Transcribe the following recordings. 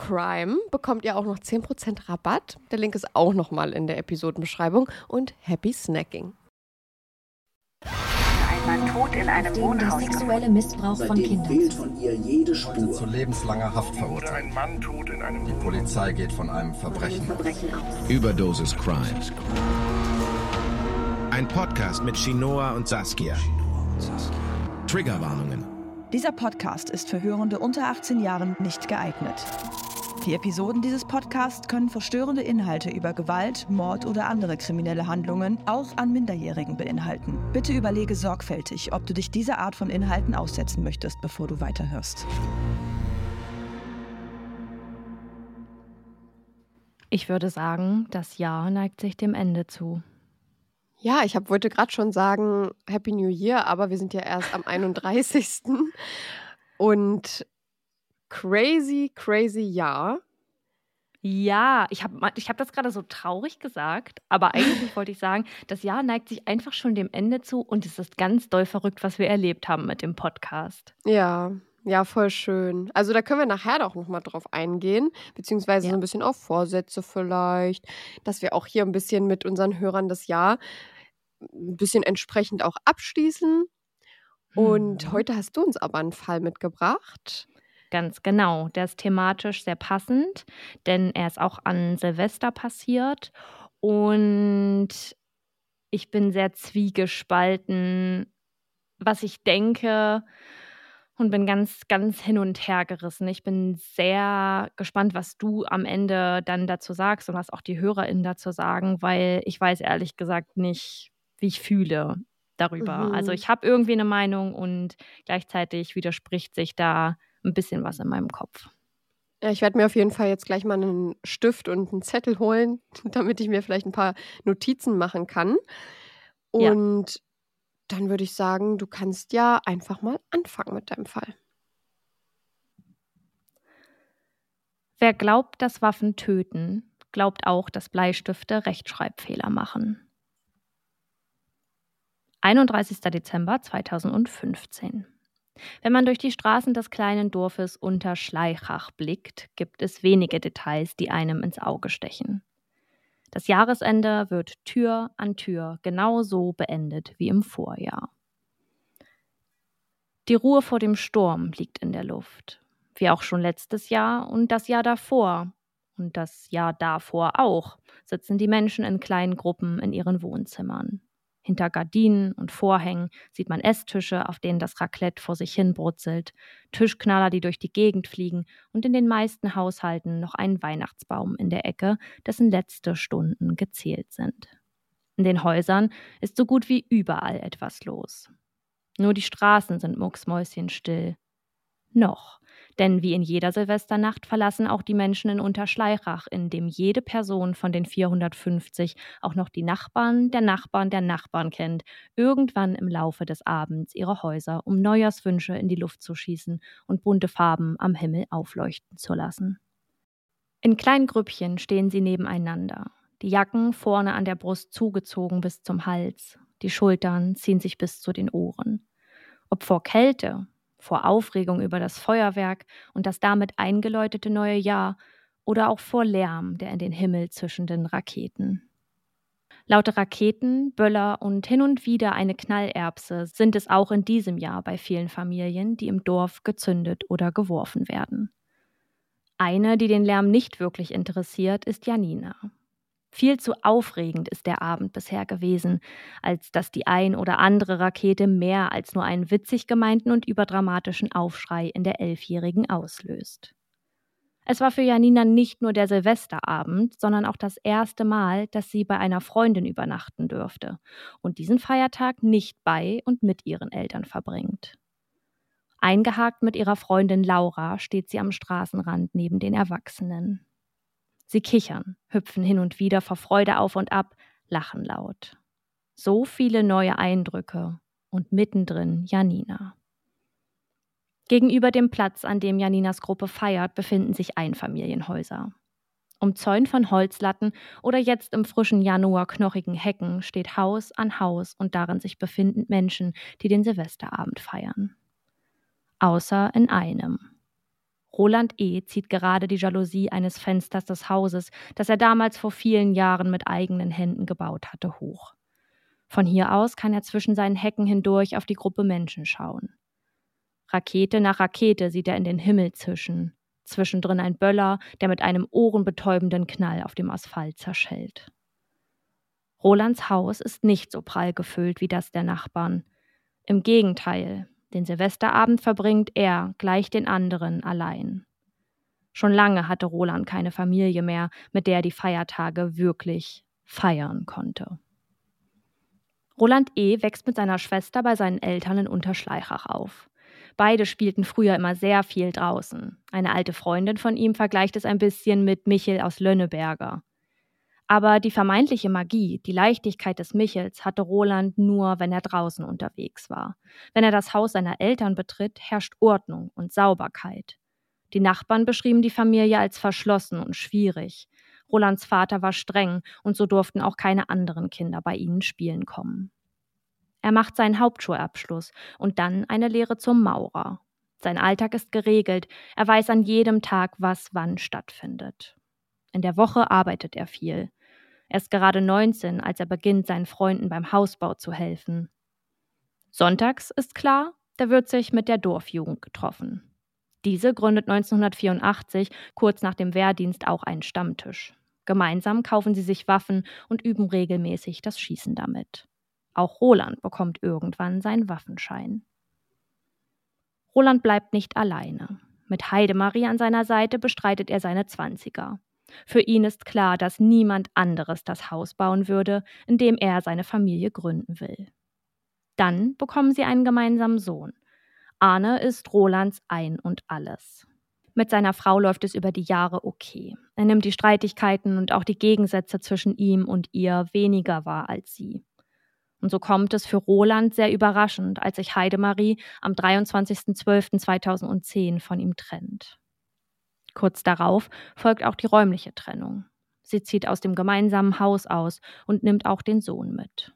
CRIME bekommt ihr auch noch 10% Rabatt. Der Link ist auch nochmal in der Episodenbeschreibung. Und happy snacking. Ein Mann tot in einem Dem der Wohnhaus. sexuelle Missbrauch von Kindern. fehlt von ihr jede Spur. zu lebenslanger Haft verurteilt. ein Mann tot in einem Die Polizei geht von einem Verbrechen. Verbrechen aus. Überdosis Crime. Ein Podcast mit Shinoa und Saskia. Triggerwarnungen. Dieser Podcast ist für Hörende unter 18 Jahren nicht geeignet. Die Episoden dieses Podcasts können verstörende Inhalte über Gewalt, Mord oder andere kriminelle Handlungen auch an Minderjährigen beinhalten. Bitte überlege sorgfältig, ob du dich dieser Art von Inhalten aussetzen möchtest, bevor du weiterhörst. Ich würde sagen, das Jahr neigt sich dem Ende zu. Ja, ich hab, wollte gerade schon sagen Happy New Year, aber wir sind ja erst am 31. Und crazy, crazy Jahr. Ja, ich habe ich hab das gerade so traurig gesagt, aber eigentlich wollte ich sagen, das Jahr neigt sich einfach schon dem Ende zu und es ist ganz doll verrückt, was wir erlebt haben mit dem Podcast. Ja, ja, voll schön. Also da können wir nachher doch nochmal drauf eingehen, beziehungsweise Ja. so ein bisschen auf Vorsätze vielleicht, dass wir auch hier ein bisschen mit unseren Hörern das Jahr ein bisschen entsprechend auch abschließen. Und Mhm. heute hast du uns aber einen Fall mitgebracht. Ganz genau. Der ist thematisch sehr passend, denn er ist auch an Silvester passiert. Und ich bin sehr zwiegespalten, was ich denke und bin ganz, ganz hin und her gerissen. Ich bin sehr gespannt, was du am Ende dann dazu sagst und was auch die HörerInnen dazu sagen, weil ich weiß ehrlich gesagt nicht, wie ich fühle darüber. Also, mhm. Also ich habe irgendwie eine Meinung und gleichzeitig widerspricht sich da ein bisschen was in meinem Kopf. Ja, ich werde mir auf jeden Fall jetzt gleich mal einen Stift und einen Zettel holen, damit ich mir vielleicht ein paar Notizen machen kann. Und ja. dann würde ich sagen, du kannst ja einfach mal anfangen mit deinem Fall. Wer glaubt, dass Waffen töten, glaubt auch, dass Bleistifte Rechtschreibfehler machen. 31. Dezember 2015. Wenn man durch die Straßen des kleinen Dorfes Unterschleichach blickt, gibt es wenige Details, die einem ins Auge stechen. Das Jahresende wird Tür an Tür genauso beendet wie im Vorjahr. Die Ruhe vor dem Sturm liegt in der Luft, wie auch schon letztes Jahr und das Jahr davor. Und das Jahr davor auch sitzen die Menschen in kleinen Gruppen in ihren Wohnzimmern. Hinter Gardinen und Vorhängen sieht man Esstische, auf denen das Raclette vor sich hin brutzelt, Tischknaller, die durch die Gegend fliegen und in den meisten Haushalten noch einen Weihnachtsbaum in der Ecke, dessen letzte Stunden gezählt sind. In den Häusern ist so gut wie überall etwas los. Nur die Straßen sind mucksmäuschenstill. Noch. Denn wie in jeder Silvesternacht verlassen auch die Menschen in Unterschleichach, in dem jede Person von den 450 auch noch die Nachbarn der Nachbarn der Nachbarn kennt, irgendwann im Laufe des Abends ihre Häuser, um Neujahrswünsche in die Luft zu schießen und bunte Farben am Himmel aufleuchten zu lassen. In kleinen Grüppchen stehen sie nebeneinander, die Jacken vorne an der Brust zugezogen bis zum Hals, die Schultern ziehen sich bis zu den Ohren. Ob vor Kälte, vor Aufregung über das Feuerwerk und das damit eingeläutete neue Jahr oder auch vor Lärm der in den Himmel zischenden Raketen. Laute Raketen, Böller und hin und wieder eine Knallerbse sind es auch in diesem Jahr bei vielen Familien, die im Dorf gezündet oder geworfen werden. Eine, die den Lärm nicht wirklich interessiert, ist Janina. Viel zu aufregend ist der Abend bisher gewesen, als dass die ein oder andere Rakete mehr als nur einen witzig gemeinten und überdramatischen Aufschrei in der Elfjährigen auslöst. Es war für Janina nicht nur der Silvesterabend, sondern auch das erste Mal, dass sie bei einer Freundin übernachten dürfte und diesen Feiertag nicht bei und mit ihren Eltern verbringt. Eingehakt mit ihrer Freundin Laura steht sie am Straßenrand neben den Erwachsenen. Sie kichern, hüpfen hin und wieder vor Freude auf und ab, lachen laut. So viele neue Eindrücke und mittendrin Janina. Gegenüber dem Platz, an dem Janinas Gruppe feiert, befinden sich Einfamilienhäuser. Umzäunt von Holzlatten oder jetzt im frischen Januar knochigen Hecken steht Haus an Haus und darin sich befindend Menschen, die den Silvesterabend feiern. Außer in einem. Roland E. zieht gerade die Jalousie eines Fensters des Hauses, das er damals vor vielen Jahren mit eigenen Händen gebaut hatte, hoch. Von hier aus kann er zwischen seinen Hecken hindurch auf die Gruppe Menschen schauen. Rakete nach Rakete sieht er in den Himmel zischen, zwischendrin ein Böller, der mit einem ohrenbetäubenden Knall auf dem Asphalt zerschellt. Rolands Haus ist nicht so prall gefüllt wie das der Nachbarn. Im Gegenteil, den Silvesterabend verbringt er, gleich den anderen, allein. Schon lange hatte Roland keine Familie mehr, mit der er die Feiertage wirklich feiern konnte. Roland E. wächst mit seiner Schwester bei seinen Eltern in Unterschleichach auf. Beide spielten früher immer sehr viel draußen. Eine alte Freundin von ihm vergleicht es ein bisschen mit Michel aus Lönneberger. Aber die vermeintliche Magie, die Leichtigkeit des Michels hatte Roland nur, wenn er draußen unterwegs war. Wenn er das Haus seiner Eltern betritt, herrscht Ordnung und Sauberkeit. Die Nachbarn beschrieben die Familie als verschlossen und schwierig. Rolands Vater war streng und so durften auch keine anderen Kinder bei ihnen spielen kommen. Er macht seinen Hauptschulabschluss und dann eine Lehre zum Maurer. Sein Alltag ist geregelt, er weiß an jedem Tag, was wann stattfindet. In der Woche arbeitet er viel. Er ist gerade 19, als er beginnt, seinen Freunden beim Hausbau zu helfen. Sonntags ist klar, da wird sich mit der Dorfjugend getroffen. Diese gründet 1984, kurz nach dem Wehrdienst, auch einen Stammtisch. Gemeinsam kaufen sie sich Waffen und üben regelmäßig das Schießen damit. Auch Roland bekommt irgendwann seinen Waffenschein. Roland bleibt nicht alleine. Mit Heidemarie an seiner Seite bestreitet er seine Zwanziger. Für ihn ist klar, dass niemand anderes das Haus bauen würde, in dem er seine Familie gründen will. Dann bekommen sie einen gemeinsamen Sohn. Arne ist Rolands Ein und alles. Mit seiner Frau läuft es über die Jahre okay. Er nimmt die Streitigkeiten und auch die Gegensätze zwischen ihm und ihr weniger wahr als sie. Und so kommt es für Roland sehr überraschend, als sich Heidemarie am 23.12.2010 von ihm trennt. Kurz darauf folgt auch die räumliche Trennung. Sie zieht aus dem gemeinsamen Haus aus und nimmt auch den Sohn mit.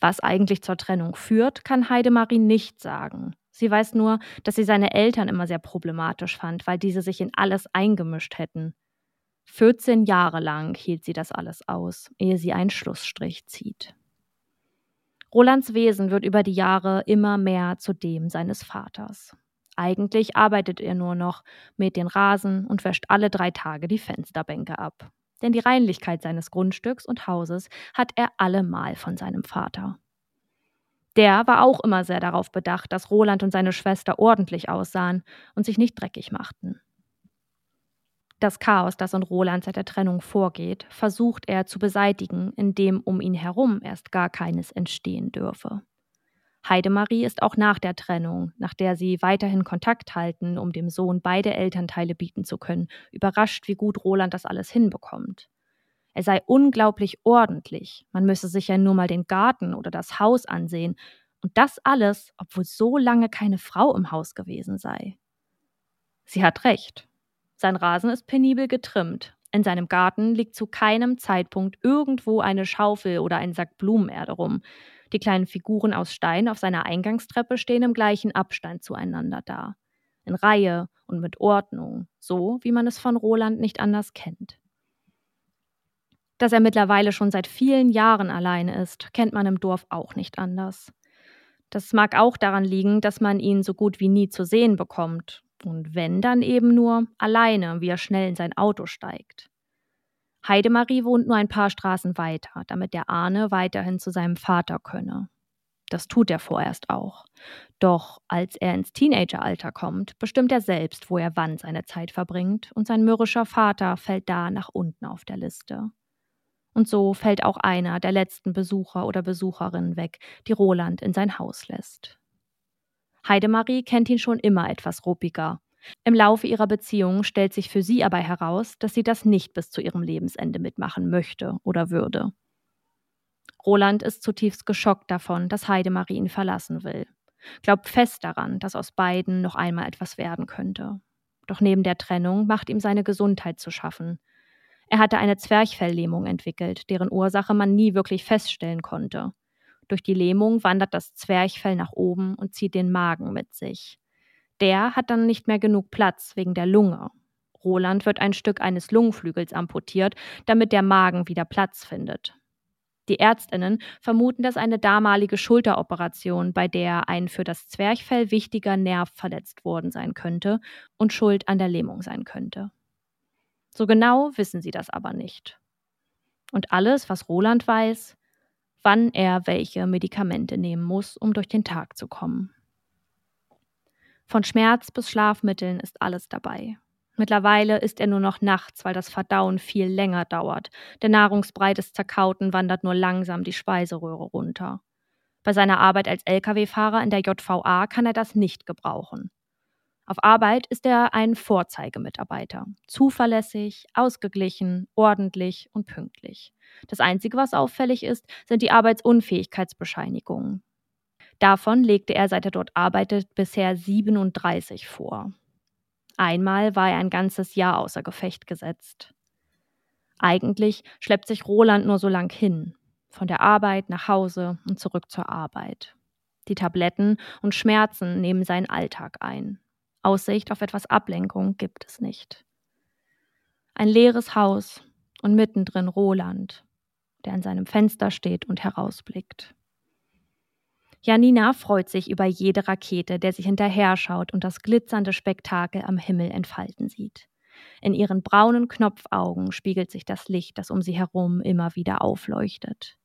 Was eigentlich zur Trennung führt, kann Heidemarie nicht sagen. Sie weiß nur, dass sie seine Eltern immer sehr problematisch fand, weil diese sich in alles eingemischt hätten. 14 Jahre lang hielt sie das alles aus, ehe sie einen Schlussstrich zieht. Rolands Wesen wird über die Jahre immer mehr zu dem seines Vaters. Eigentlich arbeitet er nur noch, mäht den Rasen und wäscht alle drei Tage die Fensterbänke ab. Denn die Reinlichkeit seines Grundstücks und Hauses hat er allemal von seinem Vater. Der war auch immer sehr darauf bedacht, dass Roland und seine Schwester ordentlich aussahen und sich nicht dreckig machten. Das Chaos, das in Roland seit der Trennung vorgeht, versucht er zu beseitigen, indem um ihn herum erst gar keines entstehen dürfe. Heidemarie ist auch nach der Trennung, nach der sie weiterhin Kontakt halten, um dem Sohn beide Elternteile bieten zu können, überrascht, wie gut Roland das alles hinbekommt. Er sei unglaublich ordentlich, man müsse sich ja nur mal den Garten oder das Haus ansehen, und das alles, obwohl so lange keine Frau im Haus gewesen sei. Sie hat recht. Sein Rasen ist penibel getrimmt. In seinem Garten liegt zu keinem Zeitpunkt irgendwo eine Schaufel oder ein Sack Blumenerde rum. Die kleinen Figuren aus Stein auf seiner Eingangstreppe stehen im gleichen Abstand zueinander da. In Reihe und mit Ordnung, so wie man es von Roland nicht anders kennt. Dass er mittlerweile schon seit vielen Jahren alleine ist, kennt man im Dorf auch nicht anders. Das mag auch daran liegen, dass man ihn so gut wie nie zu sehen bekommt und wenn, dann eben nur alleine, wie er schnell in sein Auto steigt. Heidemarie wohnt nur ein paar Straßen weiter, damit der Arne weiterhin zu seinem Vater könne. Das tut er vorerst auch. Doch als er ins Teenageralter kommt, bestimmt er selbst, wo er wann seine Zeit verbringt, und sein mürrischer Vater fällt da nach unten auf der Liste. Und so fällt auch einer der letzten Besucher oder Besucherinnen weg, die Roland in sein Haus lässt. Heidemarie kennt ihn schon immer etwas ruppiger. Im Laufe ihrer Beziehung stellt sich für sie aber heraus, dass sie das nicht bis zu ihrem Lebensende mitmachen möchte oder würde. Roland ist zutiefst geschockt davon, dass Heidemarie ihn verlassen will. Glaubt fest daran, dass aus beiden noch einmal etwas werden könnte. Doch neben der Trennung macht ihm seine Gesundheit zu schaffen. Er hatte eine Zwerchfelllähmung entwickelt, deren Ursache man nie wirklich feststellen konnte. Durch die Lähmung wandert das Zwerchfell nach oben und zieht den Magen mit sich. Der hat dann nicht mehr genug Platz wegen der Lunge. Roland wird ein Stück eines Lungenflügels amputiert, damit der Magen wieder Platz findet. Die Ärztinnen vermuten, dass eine damalige Schulteroperation, bei der ein für das Zwerchfell wichtiger Nerv verletzt worden sein könnte und schuld an der Lähmung sein könnte. So genau wissen sie das aber nicht. Und alles, was Roland weiß, wann er welche Medikamente nehmen muss, um durch den Tag zu kommen. Von Schmerz bis Schlafmitteln ist alles dabei. Mittlerweile isst er nur noch nachts, weil das Verdauen viel länger dauert. Der Nahrungsbrei des Zerkauten wandert nur langsam die Speiseröhre runter. Bei seiner Arbeit als Lkw-Fahrer in der JVA kann er das nicht gebrauchen. Auf Arbeit ist er ein Vorzeigemitarbeiter. Zuverlässig, ausgeglichen, ordentlich und pünktlich. Das Einzige, was auffällig ist, sind die Arbeitsunfähigkeitsbescheinigungen. Davon legte er, seit er dort arbeitet, bisher 37 vor. Einmal war er ein ganzes Jahr außer Gefecht gesetzt. Eigentlich schleppt sich Roland nur so lang hin, von der Arbeit nach Hause und zurück zur Arbeit. Die Tabletten und Schmerzen nehmen seinen Alltag ein. Aussicht auf etwas Ablenkung gibt es nicht. Ein leeres Haus und mittendrin Roland, der an seinem Fenster steht und herausblickt. Janina freut sich über jede Rakete, der sie hinterher schaut und das glitzernde Spektakel am Himmel entfalten sieht. In ihren braunen Knopfaugen spiegelt sich das Licht, das um sie herum immer wieder aufleuchtet.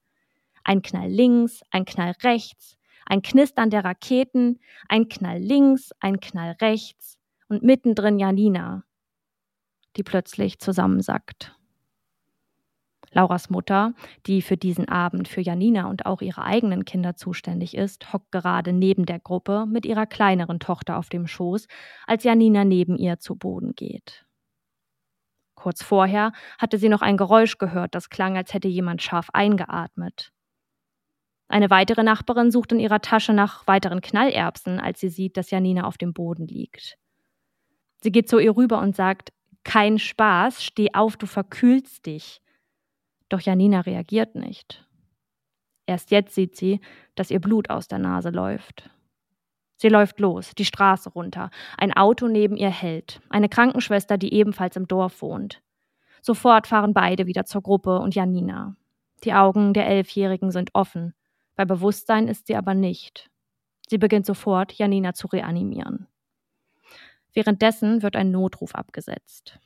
Ein Knall links, ein Knall rechts, ein Knistern der Raketen, ein Knall links, ein Knall rechts und mittendrin Janina, die plötzlich zusammensackt. Lauras Mutter, die für diesen Abend für Janina und auch ihre eigenen Kinder zuständig ist, hockt gerade neben der Gruppe mit ihrer kleineren Tochter auf dem Schoß, als Janina neben ihr zu Boden geht. Kurz vorher hatte sie noch ein Geräusch gehört, das klang, als hätte jemand scharf eingeatmet. Eine weitere Nachbarin sucht in ihrer Tasche nach weiteren Knallerbsen, als sie sieht, dass Janina auf dem Boden liegt. Sie geht zu ihr rüber und sagt: Kein Spaß, steh auf, du verkühlst dich. Doch Janina reagiert nicht. Erst jetzt sieht sie, dass ihr Blut aus der Nase läuft. Sie läuft los, die Straße runter. Ein Auto neben ihr hält. Eine Krankenschwester, die ebenfalls im Dorf wohnt. Sofort fahren beide wieder zur Gruppe und Janina. Die Augen der Elfjährigen sind offen. Bei Bewusstsein ist sie aber nicht. Sie beginnt sofort, Janina zu reanimieren. Währenddessen wird ein Notruf abgesetzt.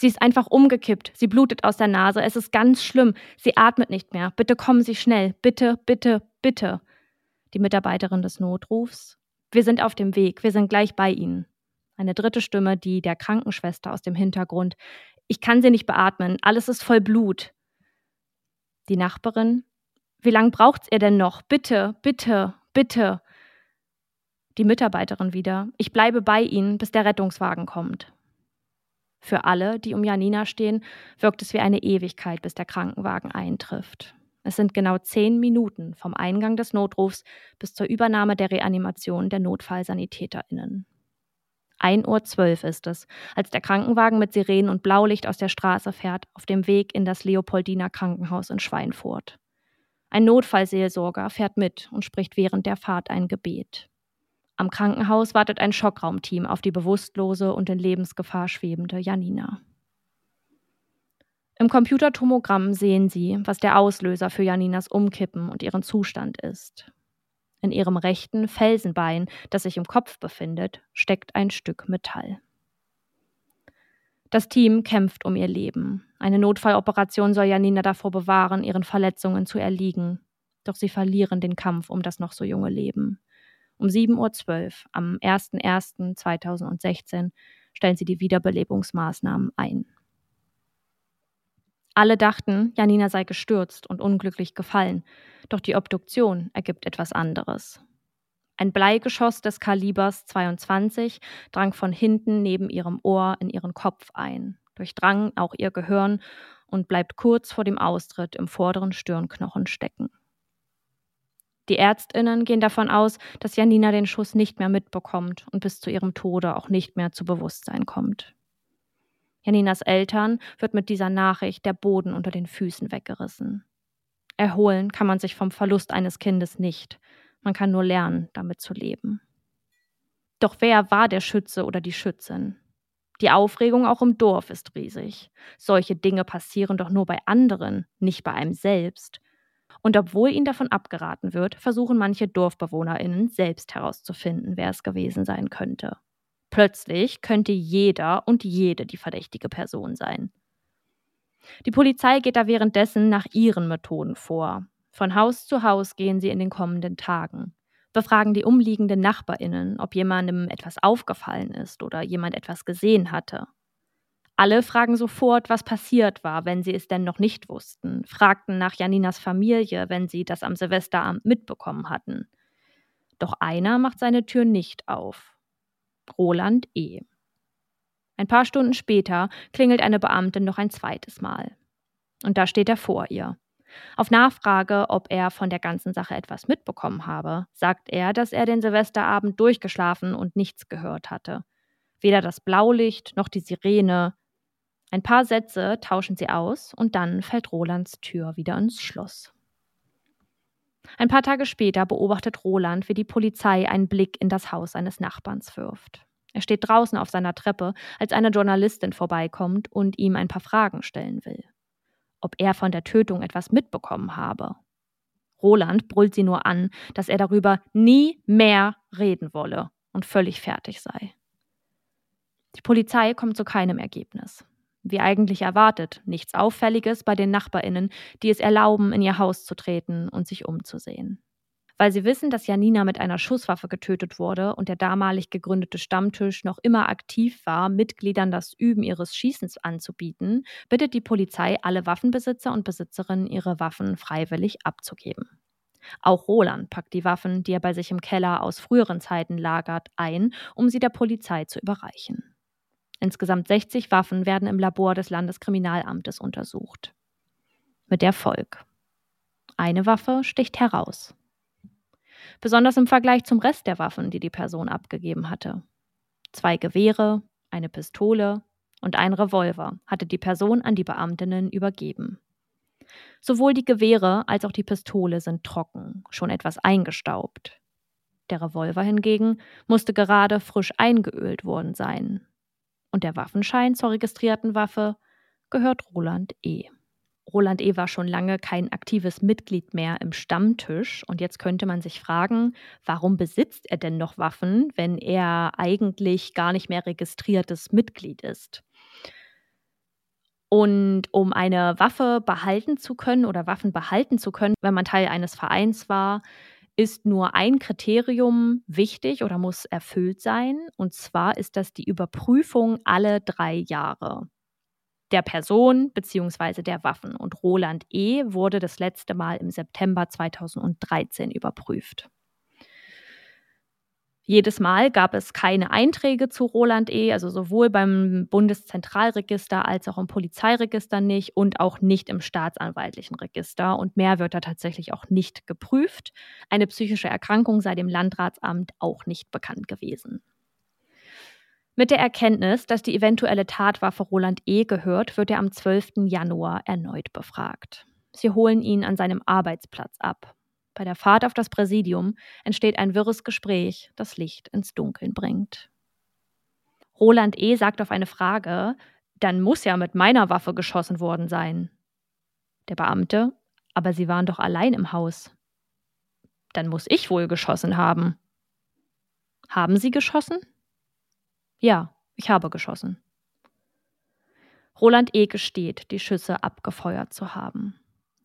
Sie ist einfach umgekippt. Sie blutet aus der Nase. Es ist ganz schlimm. Sie atmet nicht mehr. Bitte kommen Sie schnell. Bitte, bitte, bitte. Die Mitarbeiterin des Notrufs. Wir sind auf dem Weg. Wir sind gleich bei Ihnen. Eine dritte Stimme, die der Krankenschwester aus dem Hintergrund. Ich kann Sie nicht beatmen. Alles ist voll Blut. Die Nachbarin. Wie lange braucht's ihr denn noch? Bitte, bitte, bitte. Die Mitarbeiterin wieder. Ich bleibe bei Ihnen, bis der Rettungswagen kommt. Für alle, die um Janina stehen, wirkt es wie eine Ewigkeit, bis der Krankenwagen eintrifft. Es sind genau zehn Minuten vom Eingang des Notrufs bis zur Übernahme der Reanimation der NotfallsanitäterInnen. 1.12 Uhr ist es, als der Krankenwagen mit Sirenen und Blaulicht aus der Straße fährt, auf dem Weg in das Leopoldiner Krankenhaus in Schweinfurt. Ein Notfallseelsorger fährt mit und spricht während der Fahrt ein Gebet. Am Krankenhaus wartet ein Schockraumteam auf die bewusstlose und in Lebensgefahr schwebende Janina. Im Computertomogramm sehen Sie, was der Auslöser für Janinas Umkippen und ihren Zustand ist. In ihrem rechten Felsenbein, das sich im Kopf befindet, steckt ein Stück Metall. Das Team kämpft um ihr Leben. Eine Notfalloperation soll Janina davor bewahren, ihren Verletzungen zu erliegen. Doch sie verlieren den Kampf um das noch so junge Leben. Um 7.12 Uhr am 01.01.2016 stellen sie die Wiederbelebungsmaßnahmen ein. Alle dachten, Janina sei gestürzt und unglücklich gefallen, doch die Obduktion ergibt etwas anderes. Ein Bleigeschoss des Kalibers 22 drang von hinten neben ihrem Ohr in ihren Kopf ein, durchdrang auch ihr Gehirn und bleibt kurz vor dem Austritt im vorderen Stirnknochen stecken. Die Ärztinnen gehen davon aus, dass Janina den Schuss nicht mehr mitbekommt und bis zu ihrem Tode auch nicht mehr zu Bewusstsein kommt. Janinas Eltern wird mit dieser Nachricht der Boden unter den Füßen weggerissen. Erholen kann man sich vom Verlust eines Kindes nicht. Man kann nur lernen, damit zu leben. Doch wer war der Schütze oder die Schützin? Die Aufregung auch im Dorf ist riesig. Solche Dinge passieren doch nur bei anderen, nicht bei einem selbst. Und obwohl ihnen davon abgeraten wird, versuchen manche DorfbewohnerInnen selbst herauszufinden, wer es gewesen sein könnte. Plötzlich könnte jeder und jede die verdächtige Person sein. Die Polizei geht da währenddessen nach ihren Methoden vor. Von Haus zu Haus gehen sie in den kommenden Tagen, befragen die umliegenden Nachbarinnen, ob jemandem etwas aufgefallen ist oder jemand etwas gesehen hatte. Alle fragen sofort, was passiert war, wenn sie es denn noch nicht wussten, fragten nach Janinas Familie, wenn sie das am Silvesterabend mitbekommen hatten. Doch einer macht seine Tür nicht auf. Roland E. Ein paar Stunden später klingelt eine Beamtin noch ein zweites Mal. Und da steht er vor ihr. Auf Nachfrage, ob er von der ganzen Sache etwas mitbekommen habe, sagt er, dass er den Silvesterabend durchgeschlafen und nichts gehört hatte. Weder das Blaulicht noch die Sirene, ein paar Sätze tauschen sie aus und dann fällt Rolands Tür wieder ins Schloss. Ein paar Tage später beobachtet Roland, wie die Polizei einen Blick in das Haus seines Nachbarns wirft. Er steht draußen auf seiner Treppe, als eine Journalistin vorbeikommt und ihm ein paar Fragen stellen will. Ob er von der Tötung etwas mitbekommen habe. Roland brüllt sie nur an, dass er darüber nie mehr reden wolle und völlig fertig sei. Die Polizei kommt zu keinem Ergebnis. Wie eigentlich erwartet, nichts Auffälliges bei den Nachbarinnen, die es erlauben, in ihr Haus zu treten und sich umzusehen. Weil sie wissen, dass Janina mit einer Schusswaffe getötet wurde und der damalig gegründete Stammtisch noch immer aktiv war, Mitgliedern das Üben ihres Schießens anzubieten, bittet die Polizei alle Waffenbesitzer und Besitzerinnen, ihre Waffen freiwillig abzugeben. Auch Roland packt die Waffen, die er bei sich im Keller aus früheren Zeiten lagert, ein, um sie der Polizei zu überreichen. Insgesamt 60 Waffen werden im Labor des Landeskriminalamtes untersucht. Mit Erfolg. Eine Waffe sticht heraus. Besonders im Vergleich zum Rest der Waffen, die die Person abgegeben hatte. Zwei Gewehre, eine Pistole und ein Revolver hatte die Person an die Beamtinnen übergeben. Sowohl die Gewehre als auch die Pistole sind trocken, schon etwas eingestaubt. Der Revolver hingegen musste gerade frisch eingeölt worden sein, und der Waffenschein zur registrierten Waffe gehört Roland E. Roland E. war schon lange kein aktives Mitglied mehr im Stammtisch und jetzt könnte man sich fragen, warum besitzt er denn noch Waffen, wenn er eigentlich gar nicht mehr registriertes Mitglied ist? Und um eine Waffe behalten zu können oder Waffen behalten zu können, wenn man Teil eines Vereins war, ist nur ein Kriterium wichtig oder muss erfüllt sein. Und zwar ist das die Überprüfung alle drei Jahre der Person bzw. der Waffen. Und Roland E. wurde das letzte Mal im September 2013 überprüft. Jedes Mal gab es keine Einträge zu Roland E., also sowohl beim Bundeszentralregister als auch im Polizeiregister nicht und auch nicht im staatsanwaltlichen Register. Und mehr wird da tatsächlich auch nicht geprüft. Eine psychische Erkrankung sei dem Landratsamt auch nicht bekannt gewesen. Mit der Erkenntnis, dass die eventuelle Tatwaffe Roland E. gehört, wird er am 12. Januar erneut befragt. Sie holen ihn an seinem Arbeitsplatz ab. Bei der Fahrt auf das Präsidium entsteht ein wirres Gespräch, das Licht ins Dunkeln bringt. Roland E. sagt auf eine Frage, dann muss ja mit meiner Waffe geschossen worden sein. Der Beamte, aber Sie waren doch allein im Haus. Dann muss ich wohl geschossen haben. Haben Sie geschossen? Ja, ich habe geschossen. Roland E. gesteht, die Schüsse abgefeuert zu haben.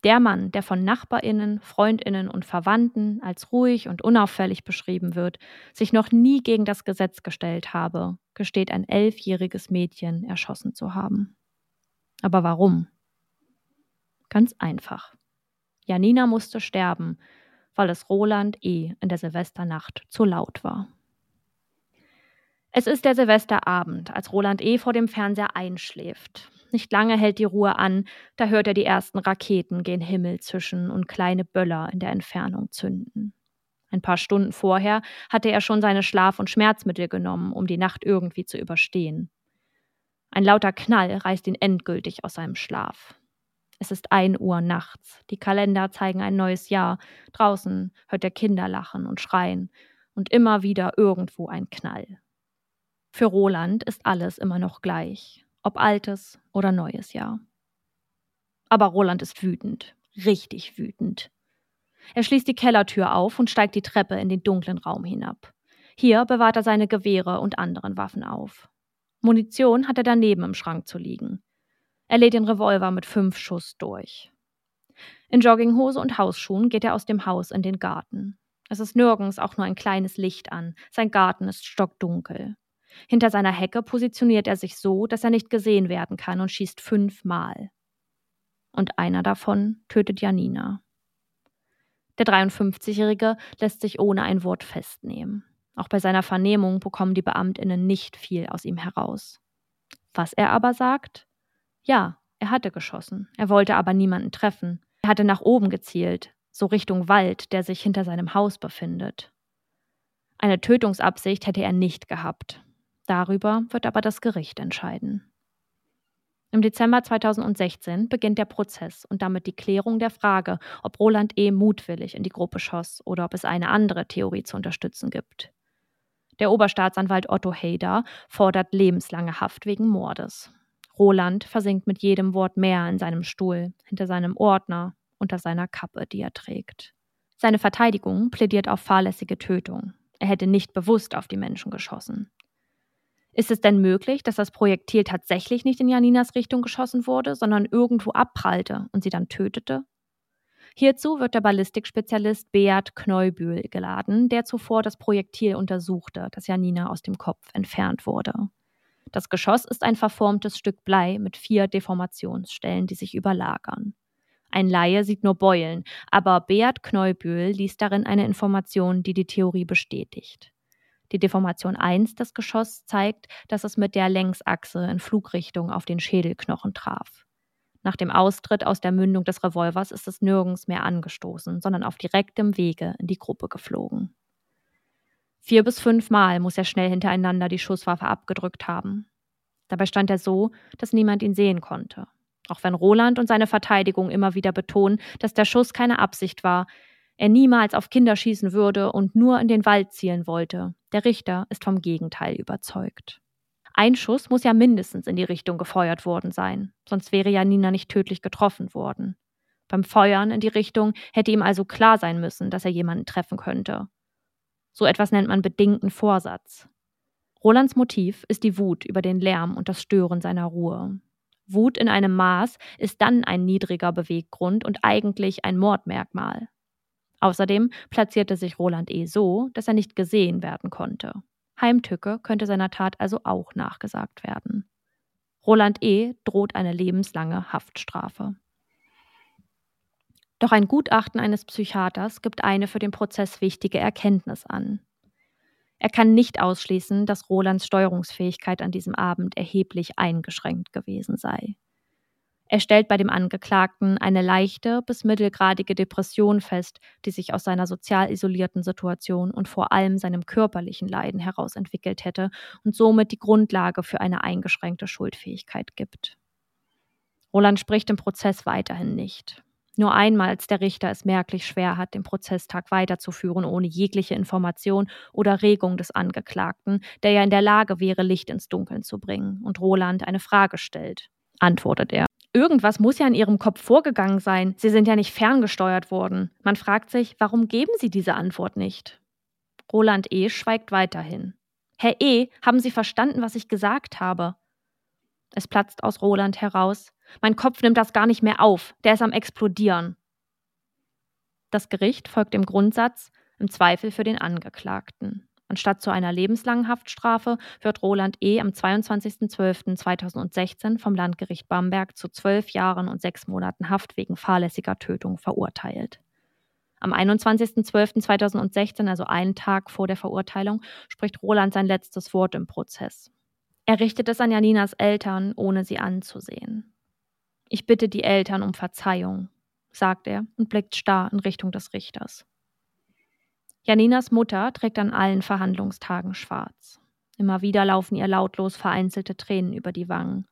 Der Mann, der von Nachbarinnen, Freundinnen und Verwandten als ruhig und unauffällig beschrieben wird, sich noch nie gegen das Gesetz gestellt habe, gesteht ein elfjähriges Mädchen erschossen zu haben. Aber warum? Ganz einfach. Janina musste sterben, weil es Roland E. in der Silvesternacht zu laut war. Es ist der Silvesterabend, als Roland E. vor dem Fernseher einschläft. Nicht lange hält die Ruhe an, da hört er die ersten Raketen gen Himmel zischen und kleine Böller in der Entfernung zünden. Ein paar Stunden vorher hatte er schon seine Schlaf- und Schmerzmittel genommen, um die Nacht irgendwie zu überstehen. Ein lauter Knall reißt ihn endgültig aus seinem Schlaf. Es ist ein Uhr nachts. Die Kalender zeigen ein neues Jahr. Draußen hört er Kinder lachen und schreien und immer wieder irgendwo ein Knall. Für Roland ist alles immer noch gleich ob altes oder neues Jahr. Aber Roland ist wütend, richtig wütend. Er schließt die Kellertür auf und steigt die Treppe in den dunklen Raum hinab. Hier bewahrt er seine Gewehre und anderen Waffen auf. Munition hat er daneben im Schrank zu liegen. Er lädt den Revolver mit fünf Schuss durch. In Jogginghose und Hausschuhen geht er aus dem Haus in den Garten. Es ist nirgends auch nur ein kleines Licht an. Sein Garten ist stockdunkel. Hinter seiner Hecke positioniert er sich so, dass er nicht gesehen werden kann und schießt fünfmal. Und einer davon tötet Janina. Der 53-Jährige lässt sich ohne ein Wort festnehmen. Auch bei seiner Vernehmung bekommen die Beamtinnen nicht viel aus ihm heraus. Was er aber sagt? Ja, er hatte geschossen. Er wollte aber niemanden treffen. Er hatte nach oben gezielt, so Richtung Wald, der sich hinter seinem Haus befindet. Eine Tötungsabsicht hätte er nicht gehabt. Darüber wird aber das Gericht entscheiden. Im Dezember 2016 beginnt der Prozess und damit die Klärung der Frage, ob Roland E. mutwillig in die Gruppe schoss oder ob es eine andere Theorie zu unterstützen gibt. Der Oberstaatsanwalt Otto Haider fordert lebenslange Haft wegen Mordes. Roland versinkt mit jedem Wort mehr in seinem Stuhl, hinter seinem Ordner, unter seiner Kappe, die er trägt. Seine Verteidigung plädiert auf fahrlässige Tötung. Er hätte nicht bewusst auf die Menschen geschossen. Ist es denn möglich, dass das Projektil tatsächlich nicht in Janinas Richtung geschossen wurde, sondern irgendwo abprallte und sie dann tötete? Hierzu wird der Ballistikspezialist Beat Kneubühl geladen, der zuvor das Projektil untersuchte, das Janina aus dem Kopf entfernt wurde. Das Geschoss ist ein verformtes Stück Blei mit vier Deformationsstellen, die sich überlagern. Ein Laie sieht nur Beulen, aber Beat Kneubühl liest darin eine Information, die die Theorie bestätigt. Die Deformation 1 des Geschosses zeigt, dass es mit der Längsachse in Flugrichtung auf den Schädelknochen traf. Nach dem Austritt aus der Mündung des Revolvers ist es nirgends mehr angestoßen, sondern auf direktem Wege in die Gruppe geflogen. Vier bis fünf Mal muss er schnell hintereinander die Schusswaffe abgedrückt haben. Dabei stand er so, dass niemand ihn sehen konnte. Auch wenn Roland und seine Verteidigung immer wieder betonen, dass der Schuss keine Absicht war, er niemals auf Kinder schießen würde und nur in den Wald zielen wollte. Der Richter ist vom Gegenteil überzeugt. Ein Schuss muss ja mindestens in die Richtung gefeuert worden sein, sonst wäre Janina nicht tödlich getroffen worden. Beim Feuern in die Richtung hätte ihm also klar sein müssen, dass er jemanden treffen könnte. So etwas nennt man bedingten Vorsatz. Rolands Motiv ist die Wut über den Lärm und das Stören seiner Ruhe. Wut in einem Maß ist dann ein niedriger Beweggrund und eigentlich ein Mordmerkmal. Außerdem platzierte sich Roland E. so, dass er nicht gesehen werden konnte. Heimtücke könnte seiner Tat also auch nachgesagt werden. Roland E. droht eine lebenslange Haftstrafe. Doch ein Gutachten eines Psychiaters gibt eine für den Prozess wichtige Erkenntnis an. Er kann nicht ausschließen, dass Rolands Steuerungsfähigkeit an diesem Abend erheblich eingeschränkt gewesen sei. Er stellt bei dem Angeklagten eine leichte bis mittelgradige Depression fest, die sich aus seiner sozial isolierten Situation und vor allem seinem körperlichen Leiden heraus entwickelt hätte und somit die Grundlage für eine eingeschränkte Schuldfähigkeit gibt. Roland spricht im Prozess weiterhin nicht. Nur einmal, als der Richter es merklich schwer hat, den Prozesstag weiterzuführen, ohne jegliche Information oder Regung des Angeklagten, der ja in der Lage wäre, Licht ins Dunkeln zu bringen, und Roland eine Frage stellt, antwortet er. Irgendwas muss ja in Ihrem Kopf vorgegangen sein. Sie sind ja nicht ferngesteuert worden. Man fragt sich, warum geben Sie diese Antwort nicht? Roland E. schweigt weiterhin. Herr E., haben Sie verstanden, was ich gesagt habe? Es platzt aus Roland heraus. Mein Kopf nimmt das gar nicht mehr auf, der ist am explodieren. Das Gericht folgt dem Grundsatz im Zweifel für den Angeklagten. Anstatt zu einer lebenslangen Haftstrafe wird Roland E. am 22.12.2016 vom Landgericht Bamberg zu zwölf Jahren und sechs Monaten Haft wegen fahrlässiger Tötung verurteilt. Am 21.12.2016, also einen Tag vor der Verurteilung, spricht Roland sein letztes Wort im Prozess. Er richtet es an Janinas Eltern, ohne sie anzusehen. Ich bitte die Eltern um Verzeihung, sagt er und blickt starr in Richtung des Richters. Janinas Mutter trägt an allen Verhandlungstagen schwarz. Immer wieder laufen ihr lautlos vereinzelte Tränen über die Wangen.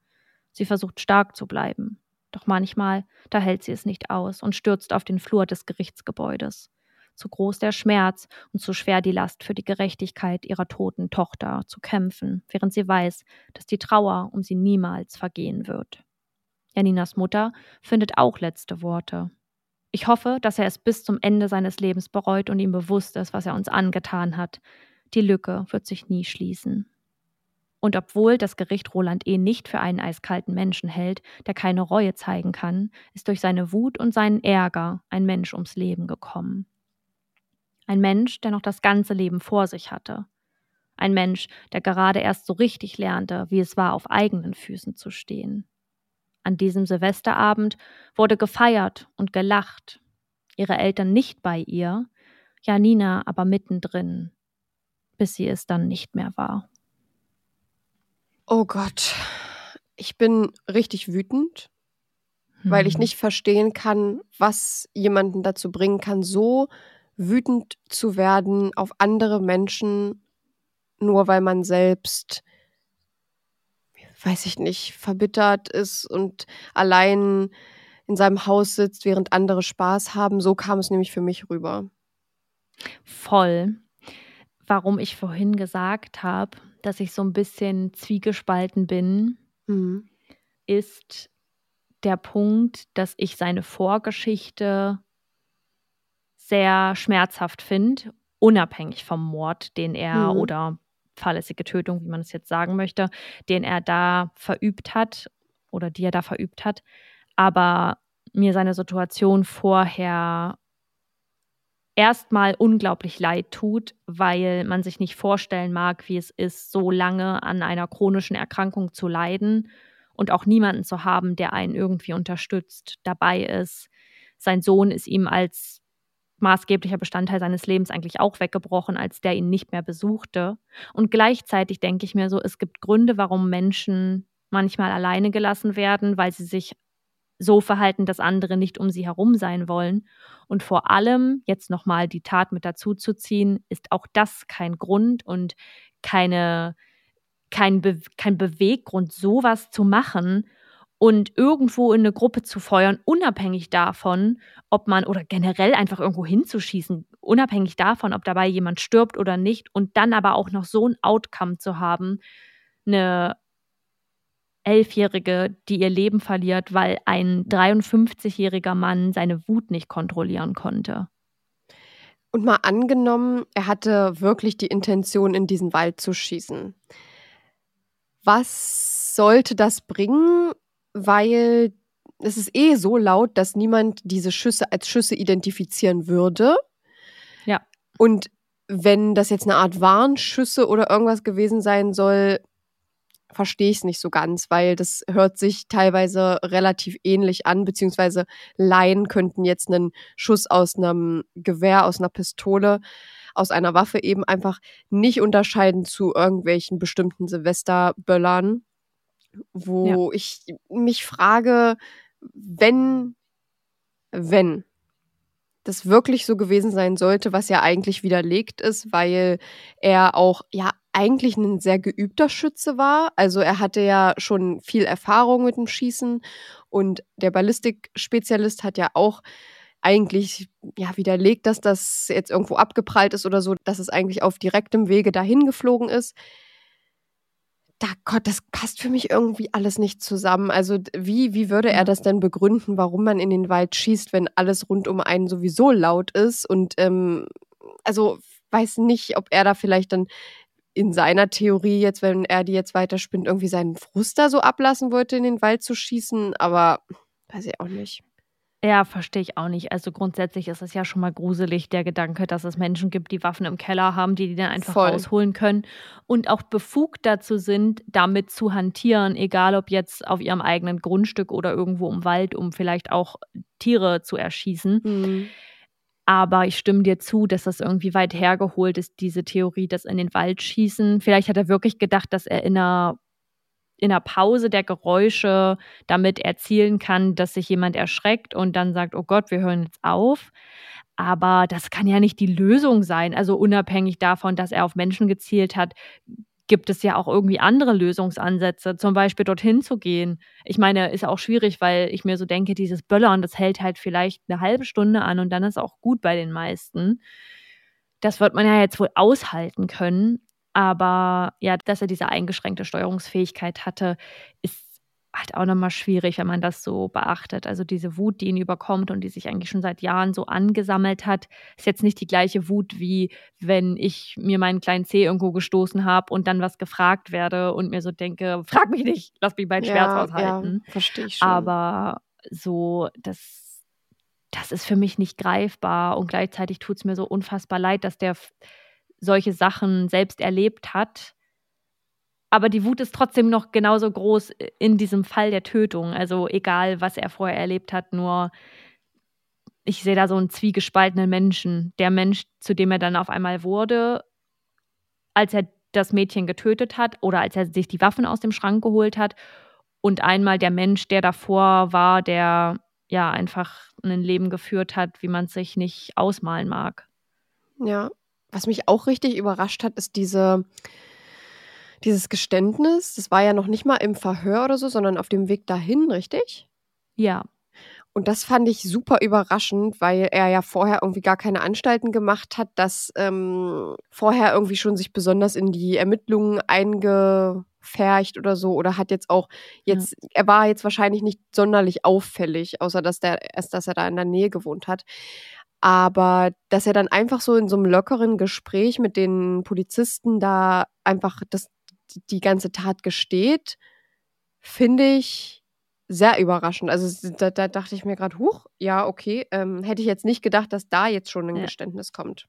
Sie versucht stark zu bleiben, doch manchmal, da hält sie es nicht aus und stürzt auf den Flur des Gerichtsgebäudes. Zu groß der Schmerz und zu schwer die Last für die Gerechtigkeit ihrer toten Tochter zu kämpfen, während sie weiß, dass die Trauer um sie niemals vergehen wird. Janinas Mutter findet auch letzte Worte. Ich hoffe, dass er es bis zum Ende seines Lebens bereut und ihm bewusst ist, was er uns angetan hat. Die Lücke wird sich nie schließen. Und obwohl das Gericht Roland E. nicht für einen eiskalten Menschen hält, der keine Reue zeigen kann, ist durch seine Wut und seinen Ärger ein Mensch ums Leben gekommen. Ein Mensch, der noch das ganze Leben vor sich hatte. Ein Mensch, der gerade erst so richtig lernte, wie es war, auf eigenen Füßen zu stehen. An diesem Silvesterabend wurde gefeiert und gelacht. Ihre Eltern nicht bei ihr, Janina aber mittendrin, bis sie es dann nicht mehr war. Oh Gott, ich bin richtig wütend, hm. weil ich hm. nicht verstehen kann, was jemanden dazu bringen kann, so wütend zu werden auf andere Menschen, nur weil man selbst weiß ich nicht, verbittert ist und allein in seinem Haus sitzt, während andere Spaß haben. So kam es nämlich für mich rüber. Voll. Warum ich vorhin gesagt habe, dass ich so ein bisschen zwiegespalten bin, mhm. ist der Punkt, dass ich seine Vorgeschichte sehr schmerzhaft finde, unabhängig vom Mord, den er Mhm. oder fahrlässige Tötung, wie man es jetzt sagen möchte, den er da verübt hat oder die er da verübt hat. Aber mir seine Situation vorher erstmal unglaublich leid tut, weil man sich nicht vorstellen mag, wie es ist, so lange an einer chronischen Erkrankung zu leiden und auch niemanden zu haben, der einen irgendwie unterstützt, dabei ist. Sein Sohn ist ihm als maßgeblicher Bestandteil seines Lebens eigentlich auch weggebrochen, als der ihn nicht mehr besuchte. Und gleichzeitig denke ich mir so, es gibt Gründe, warum Menschen manchmal alleine gelassen werden, weil sie sich so verhalten, dass andere nicht um sie herum sein wollen. Und vor allem, jetzt nochmal die Tat mit dazu zu ziehen, ist auch das kein Grund und keine, kein, Be kein Beweggrund, sowas zu machen und irgendwo in eine Gruppe zu feuern, unabhängig davon, ob man oder generell einfach irgendwo hinzuschießen, unabhängig davon, ob dabei jemand stirbt oder nicht und dann aber auch noch so ein Outcome zu haben, eine Elfjährige, die ihr Leben verliert, weil ein 53-jähriger Mann seine Wut nicht kontrollieren konnte. Und mal angenommen, er hatte wirklich die Intention, in diesen Wald zu schießen. Was sollte das bringen? Weil es ist eh so laut, dass niemand diese Schüsse als Schüsse identifizieren würde. Ja. Und wenn das jetzt eine Art Warnschüsse oder irgendwas gewesen sein soll, verstehe ich es nicht so ganz, weil das hört sich teilweise relativ ähnlich an, beziehungsweise Laien könnten jetzt einen Schuss aus einem Gewehr, aus einer Pistole, aus einer Waffe eben einfach nicht unterscheiden zu irgendwelchen bestimmten Silvesterböllern, wo ich mich frage, wenn, wenn das wirklich so gewesen sein sollte, was ja eigentlich widerlegt ist, weil er auch ja eigentlich ein sehr geübter Schütze war. Also er hatte ja schon viel Erfahrung mit dem Schießen und der Ballistikspezialist hat ja auch eigentlich ja widerlegt, dass das jetzt irgendwo abgeprallt ist oder so, dass es eigentlich auf direktem Wege dahin geflogen ist. Da Gott, das passt für mich irgendwie alles nicht zusammen. Also wie wie würde er das denn begründen, warum man in den Wald schießt, wenn alles rund um einen sowieso laut ist und ähm, also weiß nicht, ob er da vielleicht dann in seiner Theorie jetzt, wenn er die jetzt weiterspinnt, irgendwie seinen Frust da so ablassen wollte, in den Wald zu schießen, aber weiß ich auch nicht. Ja, verstehe ich auch nicht. Also grundsätzlich ist es ja schon mal gruselig, der Gedanke, dass es Menschen gibt, die Waffen im Keller haben, die die dann einfach Voll. rausholen können und auch befugt dazu sind, damit zu hantieren, egal ob jetzt auf ihrem eigenen Grundstück oder irgendwo im Wald, um vielleicht auch Tiere zu erschießen. Mhm. Aber ich stimme dir zu, dass das irgendwie weit hergeholt ist, diese Theorie, dass in den Wald schießen. Vielleicht hat er wirklich gedacht, dass er in einer, in einer Pause der Geräusche damit erzielen kann, dass sich jemand erschreckt und dann sagt, oh Gott, wir hören jetzt auf. Aber das kann ja nicht die Lösung sein. Also unabhängig davon, dass er auf Menschen gezielt hat, gibt es ja auch irgendwie andere Lösungsansätze, zum Beispiel dorthin zu gehen. Ich meine, ist auch schwierig, weil ich mir so denke, dieses Böllern, das hält halt vielleicht eine halbe Stunde an und dann ist auch gut bei den meisten. Das wird man ja jetzt wohl aushalten können. Aber ja, dass er diese eingeschränkte Steuerungsfähigkeit hatte, ist halt auch nochmal schwierig, wenn man das so beachtet. Also diese Wut, die ihn überkommt und die sich eigentlich schon seit Jahren so angesammelt hat, ist jetzt nicht die gleiche Wut, wie wenn ich mir meinen kleinen Zeh irgendwo gestoßen habe und dann was gefragt werde und mir so denke, frag mich nicht, lass mich mein Schmerz aushalten. Ja, verstehe ich schon. Aber so, das, das ist für mich nicht greifbar und gleichzeitig tut es mir so unfassbar leid, dass der solche Sachen selbst erlebt hat. Aber die Wut ist trotzdem noch genauso groß in diesem Fall der Tötung. Also egal, was er vorher erlebt hat, nur ich sehe da so einen zwiegespaltenen Menschen. Der Mensch, zu dem er dann auf einmal wurde, als er das Mädchen getötet hat oder als er sich die Waffen aus dem Schrank geholt hat. Und einmal der Mensch, der davor war, der ja einfach ein Leben geführt hat, wie man es sich nicht ausmalen mag. Ja, was mich auch richtig überrascht hat, ist diese, dieses Geständnis. Das war ja noch nicht mal im Verhör oder so, sondern auf dem Weg dahin, richtig? Ja, Und das fand ich super überraschend, weil er ja vorher irgendwie gar keine Anstalten gemacht hat, dass ähm, vorher irgendwie schon sich besonders in die Ermittlungen eingefärcht oder so oder hat jetzt auch jetzt, er war jetzt wahrscheinlich nicht sonderlich auffällig, außer dass der erst, dass er da in der Nähe gewohnt hat. Aber dass er dann einfach so in so einem lockeren Gespräch mit den Polizisten da einfach das, die ganze Tat gesteht, finde ich sehr überraschend. Also da, da dachte ich mir gerade, huch, ja, okay, ähm, hätte ich jetzt nicht gedacht, dass da jetzt schon ein Ja. Geständnis kommt.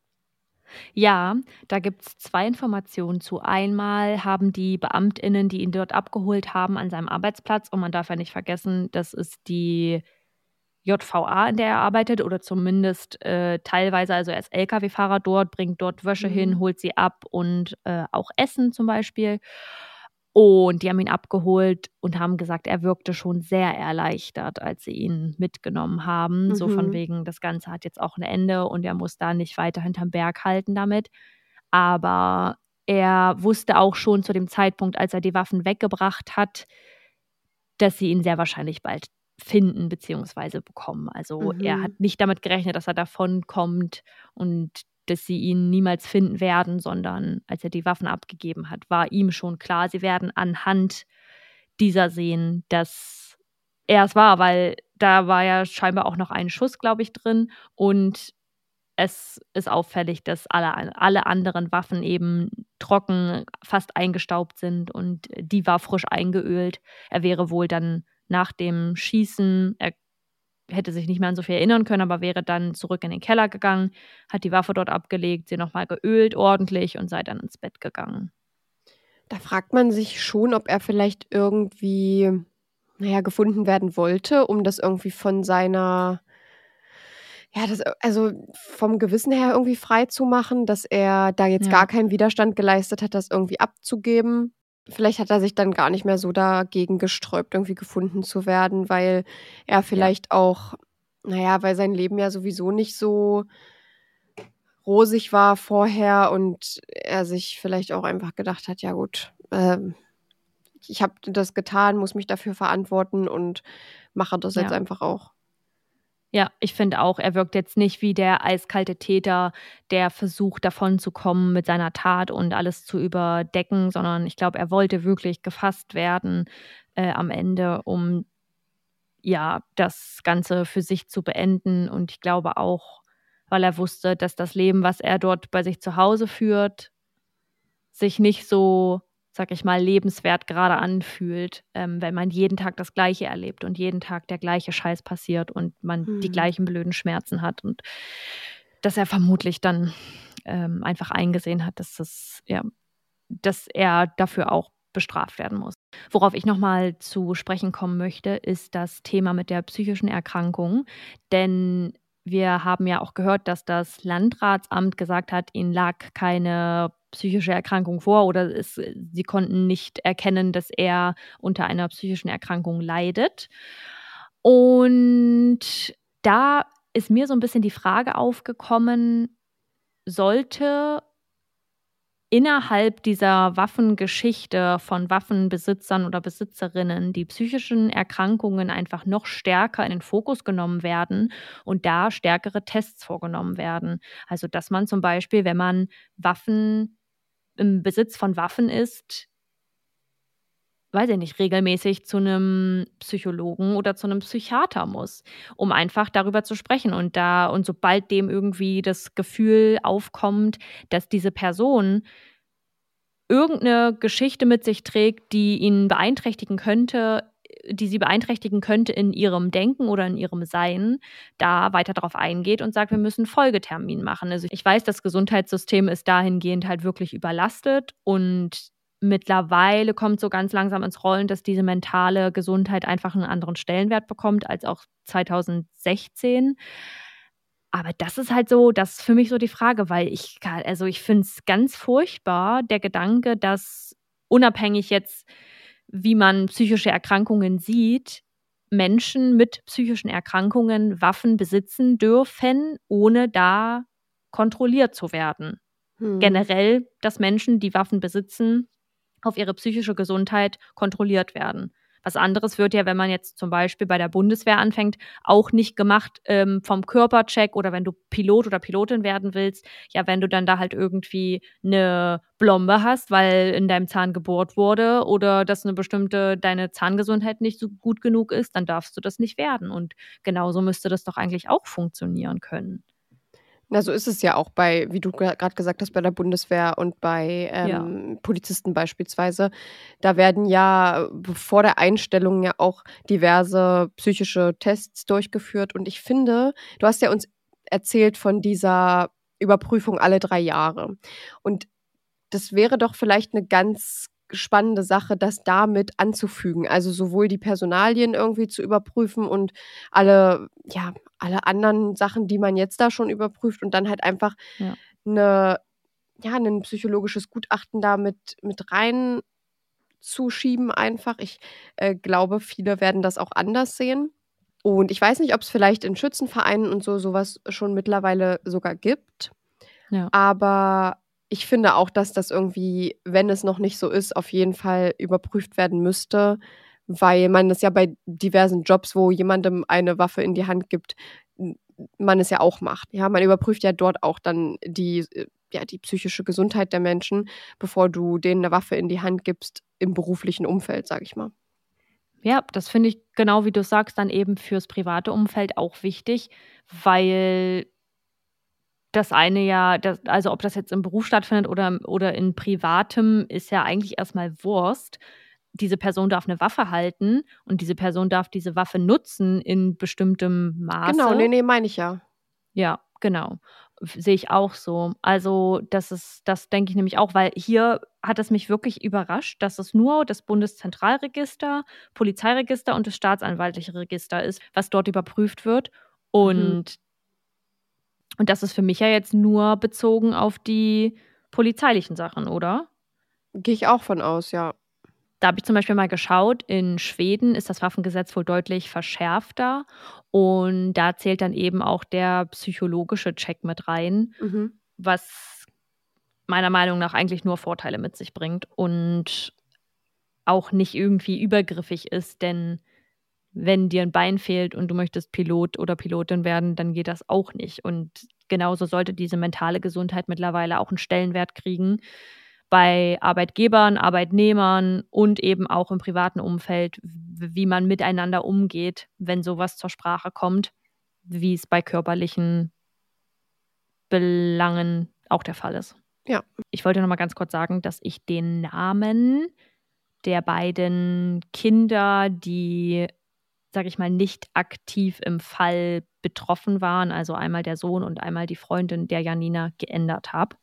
Ja, da gibt es zwei Informationen zu. Einmal haben die BeamtInnen, die ihn dort abgeholt haben, an seinem Arbeitsplatz, und man darf ja nicht vergessen, das ist die JVA, in der er arbeitet, oder zumindest äh, teilweise, also er ist Lkw-Fahrer dort, bringt dort Wäsche Mhm. hin, holt sie ab und äh, auch Essen zum Beispiel. Und die haben ihn abgeholt und haben gesagt, er wirkte schon sehr erleichtert, als sie ihn mitgenommen haben. So von Mhm. wegen, das Ganze hat jetzt auch ein Ende und er muss da nicht weiter hinterm Berg halten damit. Aber er wusste auch schon zu dem Zeitpunkt, als er die Waffen weggebracht hat, dass sie ihn sehr wahrscheinlich bald finden bzw. bekommen. Also er Mhm. hat nicht damit gerechnet, dass er davonkommt und dass sie ihn niemals finden werden, sondern als er die Waffen abgegeben hat, war ihm schon klar, sie werden anhand dieser sehen, dass er es war, weil da war ja scheinbar auch noch ein Schuss, glaube ich, drin und es ist auffällig, dass alle, alle anderen Waffen eben trocken, fast eingestaubt sind und die war frisch eingeölt. Er wäre wohl dann nach dem Schießen, er hätte sich nicht mehr an so viel erinnern können, aber wäre dann zurück in den Keller gegangen, hat die Waffe dort abgelegt, sie nochmal geölt ordentlich und sei dann ins Bett gegangen. Da fragt man sich schon, ob er vielleicht irgendwie, naja, gefunden werden wollte, um das irgendwie von seiner, ja, das, also vom Gewissen her irgendwie frei zu machen, dass er da jetzt Ja. gar keinen Widerstand geleistet hat, das irgendwie abzugeben. Vielleicht hat er sich dann gar nicht mehr so dagegen gesträubt, irgendwie gefunden zu werden, weil er vielleicht auch, naja, weil sein Leben ja sowieso nicht so rosig war vorher und er sich vielleicht auch einfach gedacht hat, ja gut, ähm, ich habe das getan, muss mich dafür verantworten und mache das jetzt Ja. einfach auch. Ja, ich finde auch, er wirkt jetzt nicht wie der eiskalte Täter, der versucht, davon zu kommen mit seiner Tat und alles zu überdecken, sondern ich glaube, er wollte wirklich gefasst werden äh, am Ende, um ja das Ganze für sich zu beenden. Und ich glaube auch, weil er wusste, dass das Leben, was er dort bei sich zu Hause führt, sich nicht so, sag ich mal, lebenswert gerade anfühlt, ähm, wenn man jeden Tag das Gleiche erlebt und jeden Tag der gleiche Scheiß passiert und man die Mhm. gleichen blöden Schmerzen hat und dass er vermutlich dann ähm, einfach eingesehen hat, dass das, ja, dass er dafür auch bestraft werden muss. Worauf ich nochmal zu sprechen kommen möchte, ist das Thema mit der psychischen Erkrankung. Denn wir haben ja auch gehört, dass das Landratsamt gesagt hat, ihnen lag keine psychische Erkrankung vor oder es, sie konnten nicht erkennen, dass er unter einer psychischen Erkrankung leidet. Und da ist mir so ein bisschen die Frage aufgekommen, sollte innerhalb dieser Waffengeschichte von Waffenbesitzern oder Besitzerinnen die psychischen Erkrankungen einfach noch stärker in den Fokus genommen werden und da stärkere Tests vorgenommen werden. Also dass man zum Beispiel, wenn man Waffen im Besitz von Waffen ist, weiß ich nicht, regelmäßig zu einem Psychologen oder zu einem Psychiater muss, um einfach darüber zu sprechen. Und da, und sobald dem irgendwie das Gefühl aufkommt, dass diese Person irgendeine Geschichte mit sich trägt, die ihn beeinträchtigen könnte, die sie beeinträchtigen könnte in ihrem Denken oder in ihrem Sein, da weiter darauf eingeht und sagt, wir müssen Folgetermin machen. Also ich weiß, das Gesundheitssystem ist dahingehend halt wirklich überlastet und mittlerweile kommt so ganz langsam ins Rollen, dass diese mentale Gesundheit einfach einen anderen Stellenwert bekommt als auch 2016. Aber das ist halt so, das ist für mich so die Frage, weil ich, also ich finde es ganz furchtbar, der Gedanke, dass unabhängig jetzt, wie man psychische Erkrankungen sieht, Menschen mit psychischen Erkrankungen Waffen besitzen dürfen, ohne da kontrolliert zu werden. Hm. Generell, dass Menschen, die Waffen besitzen, auf ihre psychische Gesundheit kontrolliert werden. Was anderes wird ja, wenn man jetzt zum Beispiel bei der Bundeswehr anfängt, auch nicht gemacht ähm, vom Körpercheck oder wenn du Pilot oder Pilotin werden willst. Ja, wenn du dann da halt irgendwie eine Blombe hast, weil in deinem Zahn gebohrt wurde oder dass eine bestimmte deine Zahngesundheit nicht so gut genug ist, dann darfst du das nicht werden. Und genauso müsste das doch eigentlich auch funktionieren können. Na, so ist es ja auch bei, wie du gerade gesagt hast, bei der Bundeswehr und bei ähm, ja. Polizisten beispielsweise. Da werden ja vor der Einstellung ja auch diverse psychische Tests durchgeführt. Und ich finde, du hast ja uns erzählt von dieser Überprüfung alle drei Jahre. Und das wäre doch vielleicht eine ganz spannende Sache, das damit anzufügen. Also sowohl die Personalien irgendwie zu überprüfen und alle, ja, alle anderen Sachen, die man jetzt da schon überprüft und dann halt einfach ja. eine, ja, ein psychologisches Gutachten da mit, mit rein zuschieben einfach. Ich äh, glaube, viele werden das auch anders sehen. Und ich weiß nicht, ob es vielleicht in Schützenvereinen und so sowas schon mittlerweile sogar gibt. Ja. Aber ich finde auch, dass das irgendwie, wenn es noch nicht so ist, auf jeden Fall überprüft werden müsste, weil man das ja bei diversen Jobs, wo jemandem eine Waffe in die Hand gibt, man es ja auch macht. Ja, man überprüft ja dort auch dann die, ja, die psychische Gesundheit der Menschen, bevor du denen eine Waffe in die Hand gibst im beruflichen Umfeld, sage ich mal. Ja, das finde ich genau wie du sagst, dann eben fürs private Umfeld auch wichtig, weil das eine ja, das, also ob das jetzt im Beruf stattfindet oder, oder in privatem, ist ja eigentlich erstmal Wurst. Diese Person darf eine Waffe halten und diese Person darf diese Waffe nutzen in bestimmtem Maße. Genau, nee, nee, meine ich ja. Ja, genau. Sehe ich auch so. Also, das ist, das denke ich nämlich auch, weil hier hat es mich wirklich überrascht, dass es nur das Bundeszentralregister, Polizeiregister und das staatsanwaltliche Register ist, was dort überprüft wird. Mhm. Und mhm. Und das ist für mich ja jetzt nur bezogen auf die polizeilichen Sachen, oder? Gehe ich auch von aus, ja. Da habe ich zum Beispiel mal geschaut, in Schweden ist das Waffengesetz wohl deutlich verschärfter und da zählt dann eben auch der psychologische Check mit rein, mhm. was meiner Meinung nach eigentlich nur Vorteile mit sich bringt und auch nicht irgendwie übergriffig ist, denn wenn dir ein Bein fehlt und du möchtest Pilot oder Pilotin werden, dann geht das auch nicht. Und genauso sollte diese mentale Gesundheit mittlerweile auch einen Stellenwert kriegen bei Arbeitgebern, Arbeitnehmern und eben auch im privaten Umfeld, wie man miteinander umgeht, wenn sowas zur Sprache kommt, wie es bei körperlichen Belangen auch der Fall ist. Ja. Ich wollte noch mal ganz kurz sagen, dass ich den Namen der beiden Kinder, die sage ich mal, nicht aktiv im Fall betroffen waren, also einmal der Sohn und einmal die Freundin der Janina geändert habe.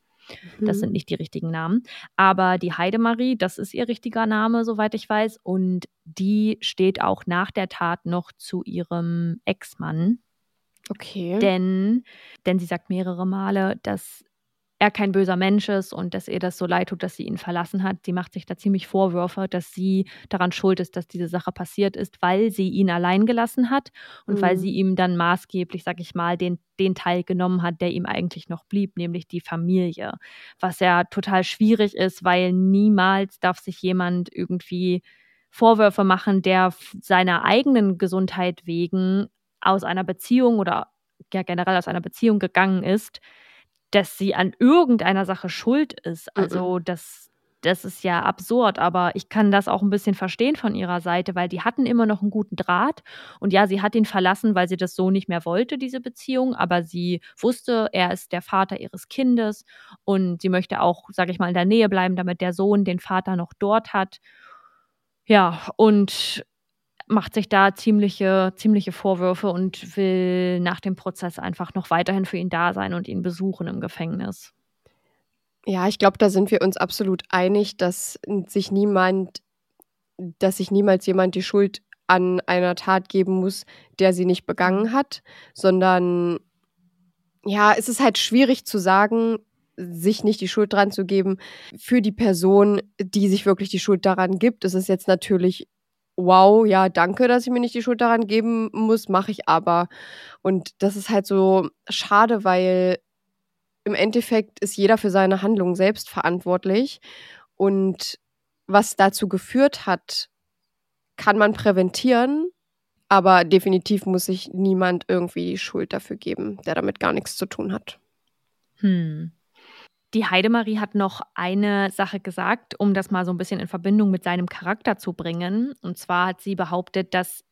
Mhm. Das sind mhm. nicht die richtigen Namen. Aber die Heidemarie, das ist ihr richtiger Name, soweit ich weiß. Und die steht auch nach der Tat noch zu ihrem Ex-Mann. Okay. Denn, denn sie sagt mehrere Male, dass er kein böser Mensch ist und dass ihr das so leid tut, dass sie ihn verlassen hat. Sie macht sich da ziemlich Vorwürfe, dass sie daran schuld ist, dass diese Sache passiert ist, weil sie ihn allein gelassen hat und mhm. weil sie ihm dann maßgeblich, sag ich mal, den, den Teil genommen hat, der ihm eigentlich noch blieb, nämlich die Familie. Was ja total schwierig ist, weil niemals darf sich jemand irgendwie Vorwürfe machen, der seiner eigenen Gesundheit wegen aus einer Beziehung oder ja generell aus einer Beziehung gegangen ist, dass sie an irgendeiner Sache schuld ist. Also das, das ist ja absurd, aber ich kann das auch ein bisschen verstehen von ihrer Seite, weil die hatten immer noch einen guten Draht. Und ja, sie hat ihn verlassen, weil sie das so nicht mehr wollte, diese Beziehung, aber sie wusste, er ist der Vater ihres Kindes und sie möchte auch, sage ich mal, in der Nähe bleiben, damit der Sohn den Vater noch dort hat. Ja, und macht sich da ziemliche, ziemliche Vorwürfe und will nach dem Prozess einfach noch weiterhin für ihn da sein und ihn besuchen im Gefängnis. Ja, ich glaube, da sind wir uns absolut einig, dass sich niemand, dass sich niemals jemand die Schuld an einer Tat geben muss, der sie nicht begangen hat, sondern ja, es ist halt schwierig zu sagen, sich nicht die Schuld dran zu geben für die Person, die sich wirklich die Schuld daran gibt. Es ist jetzt natürlich wow, ja, danke, dass ich mir nicht die Schuld daran geben muss, mache ich aber. Und das ist halt so schade, weil im Endeffekt ist jeder für seine Handlung selbst verantwortlich. Und was dazu geführt hat, kann man präventieren, aber definitiv muss sich niemand irgendwie die Schuld dafür geben, der damit gar nichts zu tun hat. Hm. Die Heidemarie hat noch eine Sache gesagt, um das mal so ein bisschen in Verbindung mit seinem Charakter zu bringen. Und zwar hat sie behauptet, dass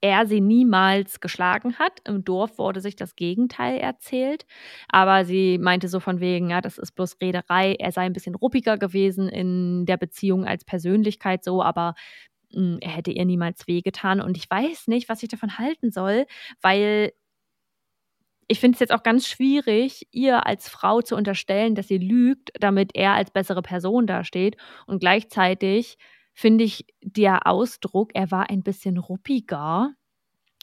er sie niemals geschlagen hat. Im Dorf wurde sich das Gegenteil erzählt. Aber sie meinte so von wegen, ja, das ist bloß Rederei. Er sei ein bisschen ruppiger gewesen in der Beziehung als Persönlichkeit so, aber mh, hm, er hätte ihr niemals wehgetan. Und ich weiß nicht, was ich davon halten soll, weil ich finde es jetzt auch ganz schwierig, ihr als Frau zu unterstellen, dass sie lügt, damit er als bessere Person dasteht. Und gleichzeitig finde ich der Ausdruck, er war ein bisschen ruppiger,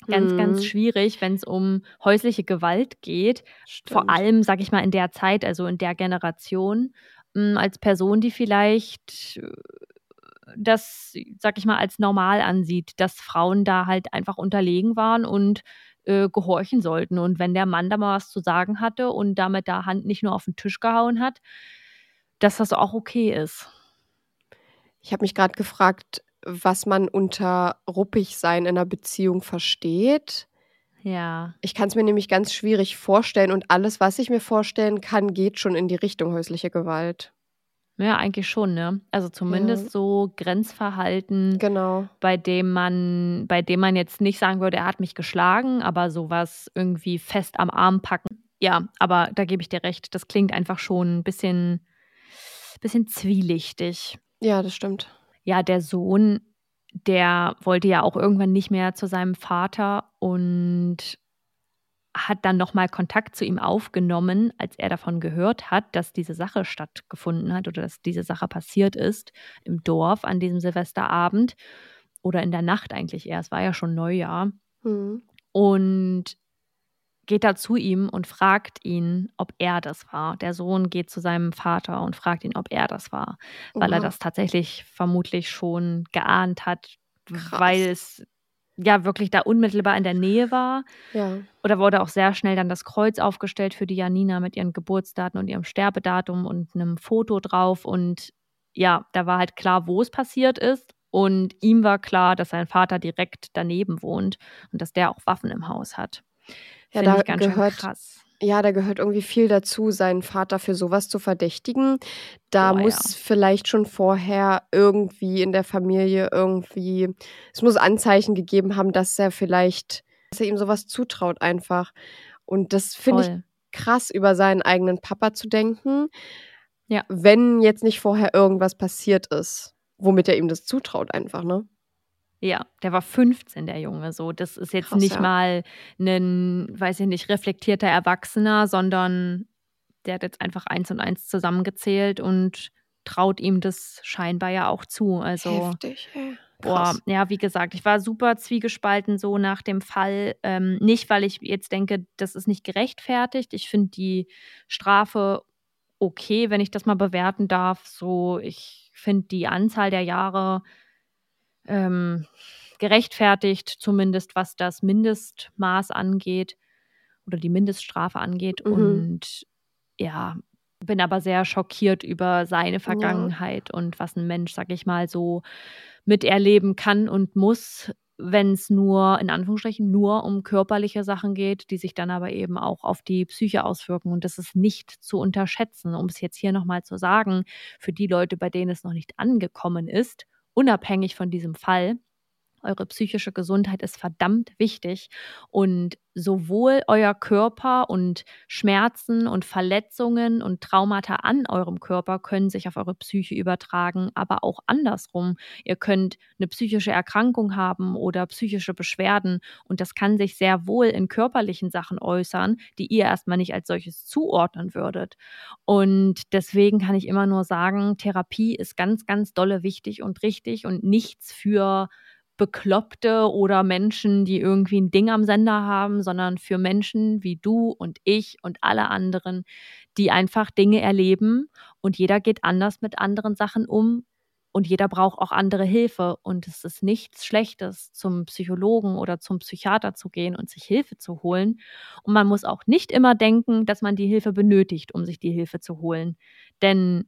ganz, mhm. ganz schwierig, wenn es um häusliche Gewalt geht. Stimmt. Vor allem, sag ich mal, in der Zeit, also in der Generation, hm, als Person, die vielleicht äh, das, sag ich mal, als normal ansieht, dass Frauen da halt einfach unterlegen waren und äh, gehorchen sollten. Und wenn der Mann da mal was zu sagen hatte und damit da Hand nicht nur auf den Tisch gehauen hat, dass das auch okay ist. Ich habe mich gerade gefragt, was man unter ruppig sein in einer Beziehung versteht. Ja. Ich kann es mir nämlich ganz schwierig vorstellen und alles, was ich mir vorstellen kann, geht schon in die Richtung häusliche Gewalt. Ja, eigentlich schon, ne? Also zumindest ja. so Grenzverhalten, genau. bei dem man, bei dem man jetzt nicht sagen würde, er hat mich geschlagen, aber sowas irgendwie fest am Arm packen. Ja, aber da gebe ich dir recht. Das klingt einfach schon ein bisschen, bisschen zwielichtig. Ja, das stimmt. Ja, der Sohn, der wollte ja auch irgendwann nicht mehr zu seinem Vater und hat dann nochmal Kontakt zu ihm aufgenommen, als er davon gehört hat, dass diese Sache stattgefunden hat oder dass diese Sache passiert ist im Dorf an diesem Silvesterabend oder in der Nacht eigentlich eher. Es war ja schon Neujahr. Mhm. Und geht da zu ihm und fragt ihn, ob er das war. Der Sohn geht zu seinem Vater und fragt ihn, ob er das war, weil Oha. er das tatsächlich vermutlich schon geahnt hat, Krass. weil es ja wirklich da unmittelbar in der Nähe war. Ja. Oder wurde auch sehr schnell dann das Kreuz aufgestellt für die Janina mit ihren Geburtsdaten und ihrem Sterbedatum und einem Foto drauf. Und ja, da war halt klar, wo es passiert ist. Und ihm war klar, dass sein Vater direkt daneben wohnt und dass der auch Waffen im Haus hat. Ja, Find da gehört, krass. Ja, da gehört irgendwie viel dazu, seinen Vater für sowas zu verdächtigen. Da Boah, muss ja. vielleicht schon vorher irgendwie in der Familie irgendwie, es muss Anzeichen gegeben haben, dass er vielleicht, dass er ihm sowas zutraut einfach. Und das finde ich krass, über seinen eigenen Papa zu denken. Ja. Wenn jetzt nicht vorher irgendwas passiert ist, womit er ihm das zutraut einfach, ne? Ja, der war 15, der Junge. So, das ist jetzt Krass, nicht ja. mal ein, weiß ich nicht, reflektierter Erwachsener, sondern der hat jetzt einfach eins und eins zusammengezählt und traut ihm das scheinbar ja auch zu. Also, Heftig, ey. Boah, ja, wie gesagt, ich war super zwiegespalten so nach dem Fall. Ähm, nicht, weil ich jetzt denke, das ist nicht gerechtfertigt. Ich finde die Strafe okay, wenn ich das mal bewerten darf. So, ich finde die Anzahl der Jahre ähm, gerechtfertigt, zumindest was das Mindestmaß angeht oder die Mindeststrafe angeht. Mhm. Und ja, bin aber sehr schockiert über seine Vergangenheit ja. und was ein Mensch, sag ich mal, so miterleben kann und muss, wenn es nur, in Anführungsstrichen, nur um körperliche Sachen geht, die sich dann aber eben auch auf die Psyche auswirken. Und das ist nicht zu unterschätzen, um es jetzt hier nochmal zu sagen, für die Leute, bei denen es noch nicht angekommen ist unabhängig von diesem Fall. Eure psychische Gesundheit ist verdammt wichtig und sowohl euer Körper und Schmerzen und Verletzungen und Traumata an eurem Körper können sich auf eure Psyche übertragen, aber auch andersrum. Ihr könnt eine psychische Erkrankung haben oder psychische Beschwerden und das kann sich sehr wohl in körperlichen Sachen äußern, die ihr erstmal nicht als solches zuordnen würdet. Und deswegen kann ich immer nur sagen, Therapie ist ganz, ganz dolle wichtig und richtig und nichts für Bekloppte oder Menschen, die irgendwie ein Ding am Sender haben, sondern für Menschen wie du und ich und alle anderen, die einfach Dinge erleben und jeder geht anders mit anderen Sachen um und jeder braucht auch andere Hilfe und es ist nichts Schlechtes, zum Psychologen oder zum Psychiater zu gehen und sich Hilfe zu holen. Und man muss auch nicht immer denken, dass man die Hilfe benötigt, um sich die Hilfe zu holen. Denn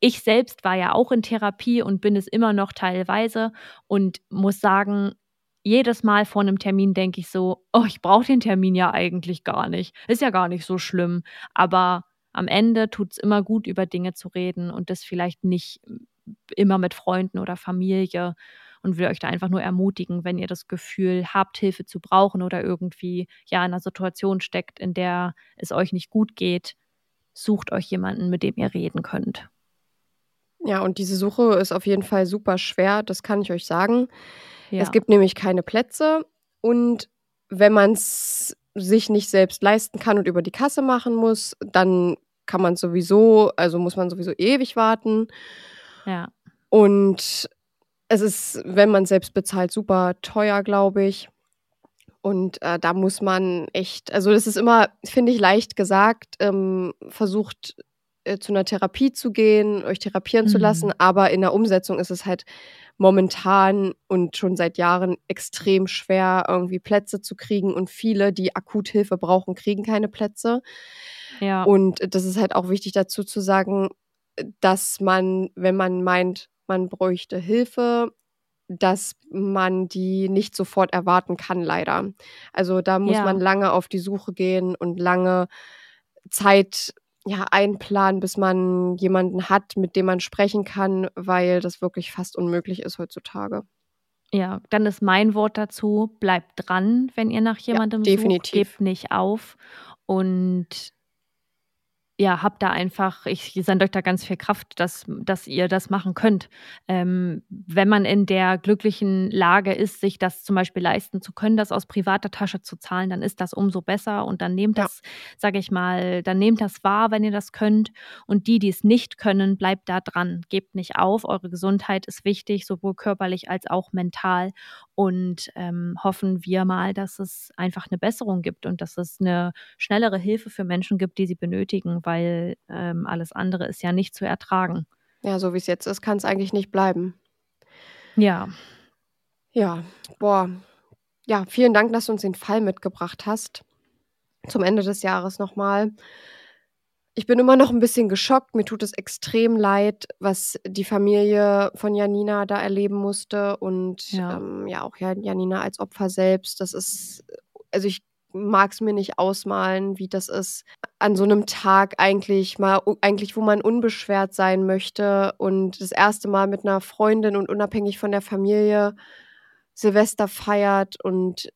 ich selbst war ja auch in Therapie und bin es immer noch teilweise und muss sagen, jedes Mal vor einem Termin denke ich so, oh, ich brauche den Termin ja eigentlich gar nicht. Ist ja gar nicht so schlimm. Aber am Ende tut es immer gut, über Dinge zu reden und das vielleicht nicht immer mit Freunden oder Familie und will euch da einfach nur ermutigen, wenn ihr das Gefühl habt, Hilfe zu brauchen oder irgendwie ja in einer Situation steckt, in der es euch nicht gut geht, sucht euch jemanden, mit dem ihr reden könnt. Ja, und diese Suche ist auf jeden Fall super schwer, das kann ich euch sagen. Ja. Es gibt nämlich keine Plätze und wenn man es sich nicht selbst leisten kann und über die Kasse machen muss, dann kann man sowieso, also muss man sowieso ewig warten. Ja. Und es ist, wenn man selbst bezahlt, super teuer, glaube ich. Und äh, da muss man echt, also das ist immer, finde ich, leicht gesagt, ähm, versucht äh, zu einer Therapie zu gehen, euch therapieren mhm. zu lassen, aber in der Umsetzung ist es halt momentan und schon seit Jahren extrem schwer, irgendwie Plätze zu kriegen. Und viele, die akut Hilfe brauchen, kriegen keine Plätze. Ja. Und das ist halt auch wichtig dazu zu sagen, dass man, wenn man meint, man bräuchte Hilfe, dass man die nicht sofort erwarten kann, leider. Also da muss Ja. man lange auf die Suche gehen und lange Zeit ja, einplanen, bis man jemanden hat, mit dem man sprechen kann, weil das wirklich fast unmöglich ist heutzutage. Ja, dann ist mein Wort dazu, bleibt dran, wenn ihr nach jemandem definitiv. sucht, gebt nicht auf und ja, habt da einfach, ich sende euch da ganz viel Kraft, dass, dass ihr das machen könnt. Ähm, wenn man in der glücklichen Lage ist, sich das zum Beispiel leisten zu können, das aus privater Tasche zu zahlen, dann ist das umso besser und dann nehmt Ja. das, sage ich mal, dann nehmt das wahr, wenn ihr das könnt. Und die, die es nicht können, bleibt da dran. Gebt nicht auf. Eure Gesundheit ist wichtig, sowohl körperlich als auch mental. Und ähm, hoffen wir mal, dass es einfach eine Besserung gibt und dass es eine schnellere Hilfe für Menschen gibt, die sie benötigen, weil ähm, alles andere ist ja nicht zu ertragen. Ja, so wie es jetzt ist, kann es eigentlich nicht bleiben. Ja, Ja, boah. Ja, vielen Dank, dass du uns den Fall mitgebracht hast. Zum Ende des Jahres nochmal. Ich bin immer noch ein bisschen geschockt. Mir tut es extrem leid, was die Familie von Janina da erleben musste und Ja. ähm, ja auch ja, Janina als Opfer selbst. Das ist, also ich mag es mir nicht ausmalen, wie das ist, an so einem Tag eigentlich mal, eigentlich, wo man unbeschwert sein möchte und das erste Mal mit einer Freundin und unabhängig von der Familie Silvester feiert und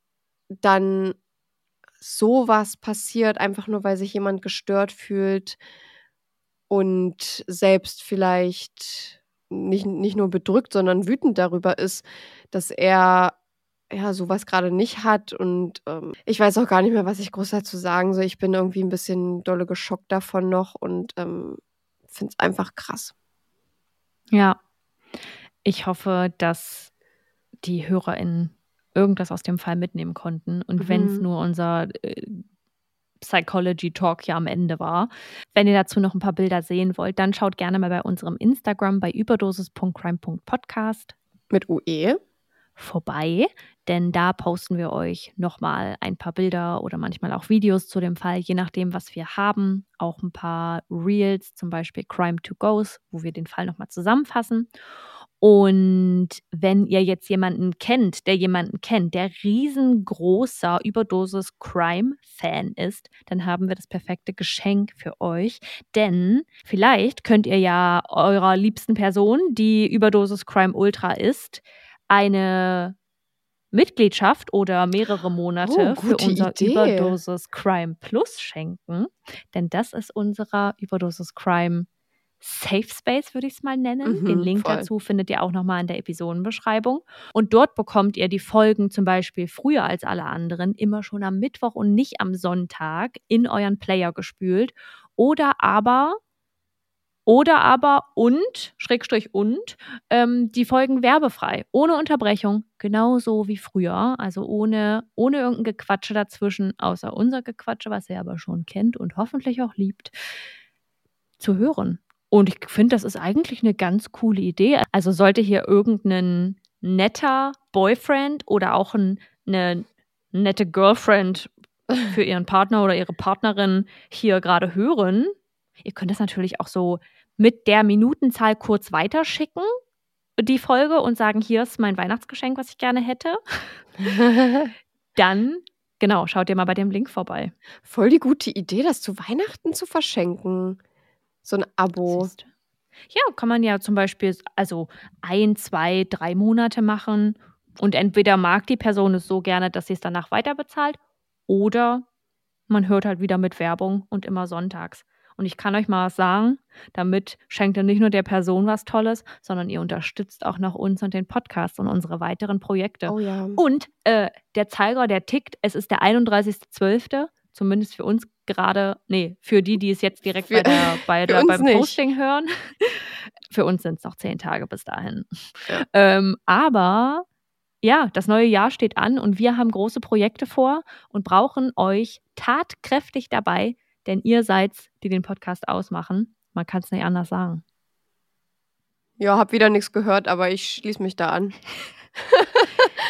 dann sowas passiert, einfach nur weil sich jemand gestört fühlt und selbst vielleicht nicht, nicht nur bedrückt, sondern wütend darüber ist, dass er ja sowas gerade nicht hat. Und ähm, ich weiß auch gar nicht mehr, was ich groß dazu sagen soll. Ich bin irgendwie ein bisschen dolle geschockt davon noch und ähm, finde es einfach krass. ja. Ich hoffe, dass die HörerInnen irgendwas aus dem Fall mitnehmen konnten. Und wenn es Mhm. nur unser äh, Psychology Talk hier am Ende war. Wenn ihr dazu noch ein paar Bilder sehen wollt, dann schaut gerne mal bei unserem Instagram bei überdosis.crime.podcast Mit. UE. Vorbei, denn da posten wir euch nochmal ein paar Bilder oder manchmal auch Videos zu dem Fall, je nachdem, was wir haben. Auch ein paar Reels, zum Beispiel Crime to Goes, wo wir den Fall nochmal zusammenfassen. Und wenn ihr jetzt jemanden kennt, der jemanden kennt, der riesengroßer Überdosis Crime-Fan ist, dann haben wir das perfekte Geschenk für euch. Denn vielleicht könnt ihr ja eurer liebsten Person, die Überdosis Crime Ultra ist, eine Mitgliedschaft oder mehrere Monate Oh, für unser Idee. Überdosis Crime Plus schenken. Denn das ist unserer Überdosis Crime Safe Space, würde ich es mal nennen. Mhm, Den Link voll. dazu findet ihr auch nochmal in der Episodenbeschreibung. Und dort bekommt ihr die Folgen zum Beispiel früher als alle anderen immer schon am Mittwoch und nicht am Sonntag in euren Player gespült. Oder aber oder aber und, Schrägstrich und, ähm, die Folgen werbefrei, ohne Unterbrechung, genauso wie früher. Also ohne, ohne irgendein Gequatsche dazwischen, außer unser Gequatsche, was ihr aber schon kennt und hoffentlich auch liebt, zu hören. Und ich finde, das ist eigentlich eine ganz coole Idee. Also sollte hier irgendein netter Boyfriend oder auch ein, eine nette Girlfriend für ihren Partner oder ihre Partnerin hier gerade hören, Ihr könnt das natürlich auch so mit der Minutenzahl kurz weiterschicken, die Folge, und sagen, hier ist mein Weihnachtsgeschenk, was ich gerne hätte. Dann, genau, schaut ihr mal bei dem Link vorbei. Voll die gute Idee, das zu Weihnachten zu verschenken. So ein Abo. Siehst. Ja, kann man ja zum Beispiel also ein, zwei, drei Monate machen und entweder mag die Person es so gerne, dass sie es danach weiter bezahlt oder man hört halt wieder mit Werbung und immer sonntags. Und ich kann euch mal was sagen, damit schenkt ihr nicht nur der Person was Tolles, sondern ihr unterstützt auch noch uns und den Podcast und unsere weiteren Projekte. Oh ja. Und äh, der Zeiger, der tickt, es ist der 31.12., zumindest für uns gerade, nee, für die, die es jetzt direkt Für- bei der, bei der, beim nicht. Posting hören. für uns sind es noch zehn Tage bis dahin. Ja. Ähm, aber ja, das neue Jahr steht an und wir haben große Projekte vor und brauchen euch tatkräftig dabei, denn ihr seid, die den Podcast ausmachen. Man kann es nicht anders sagen. Ja, hab wieder nichts gehört, aber ich schließe mich da an.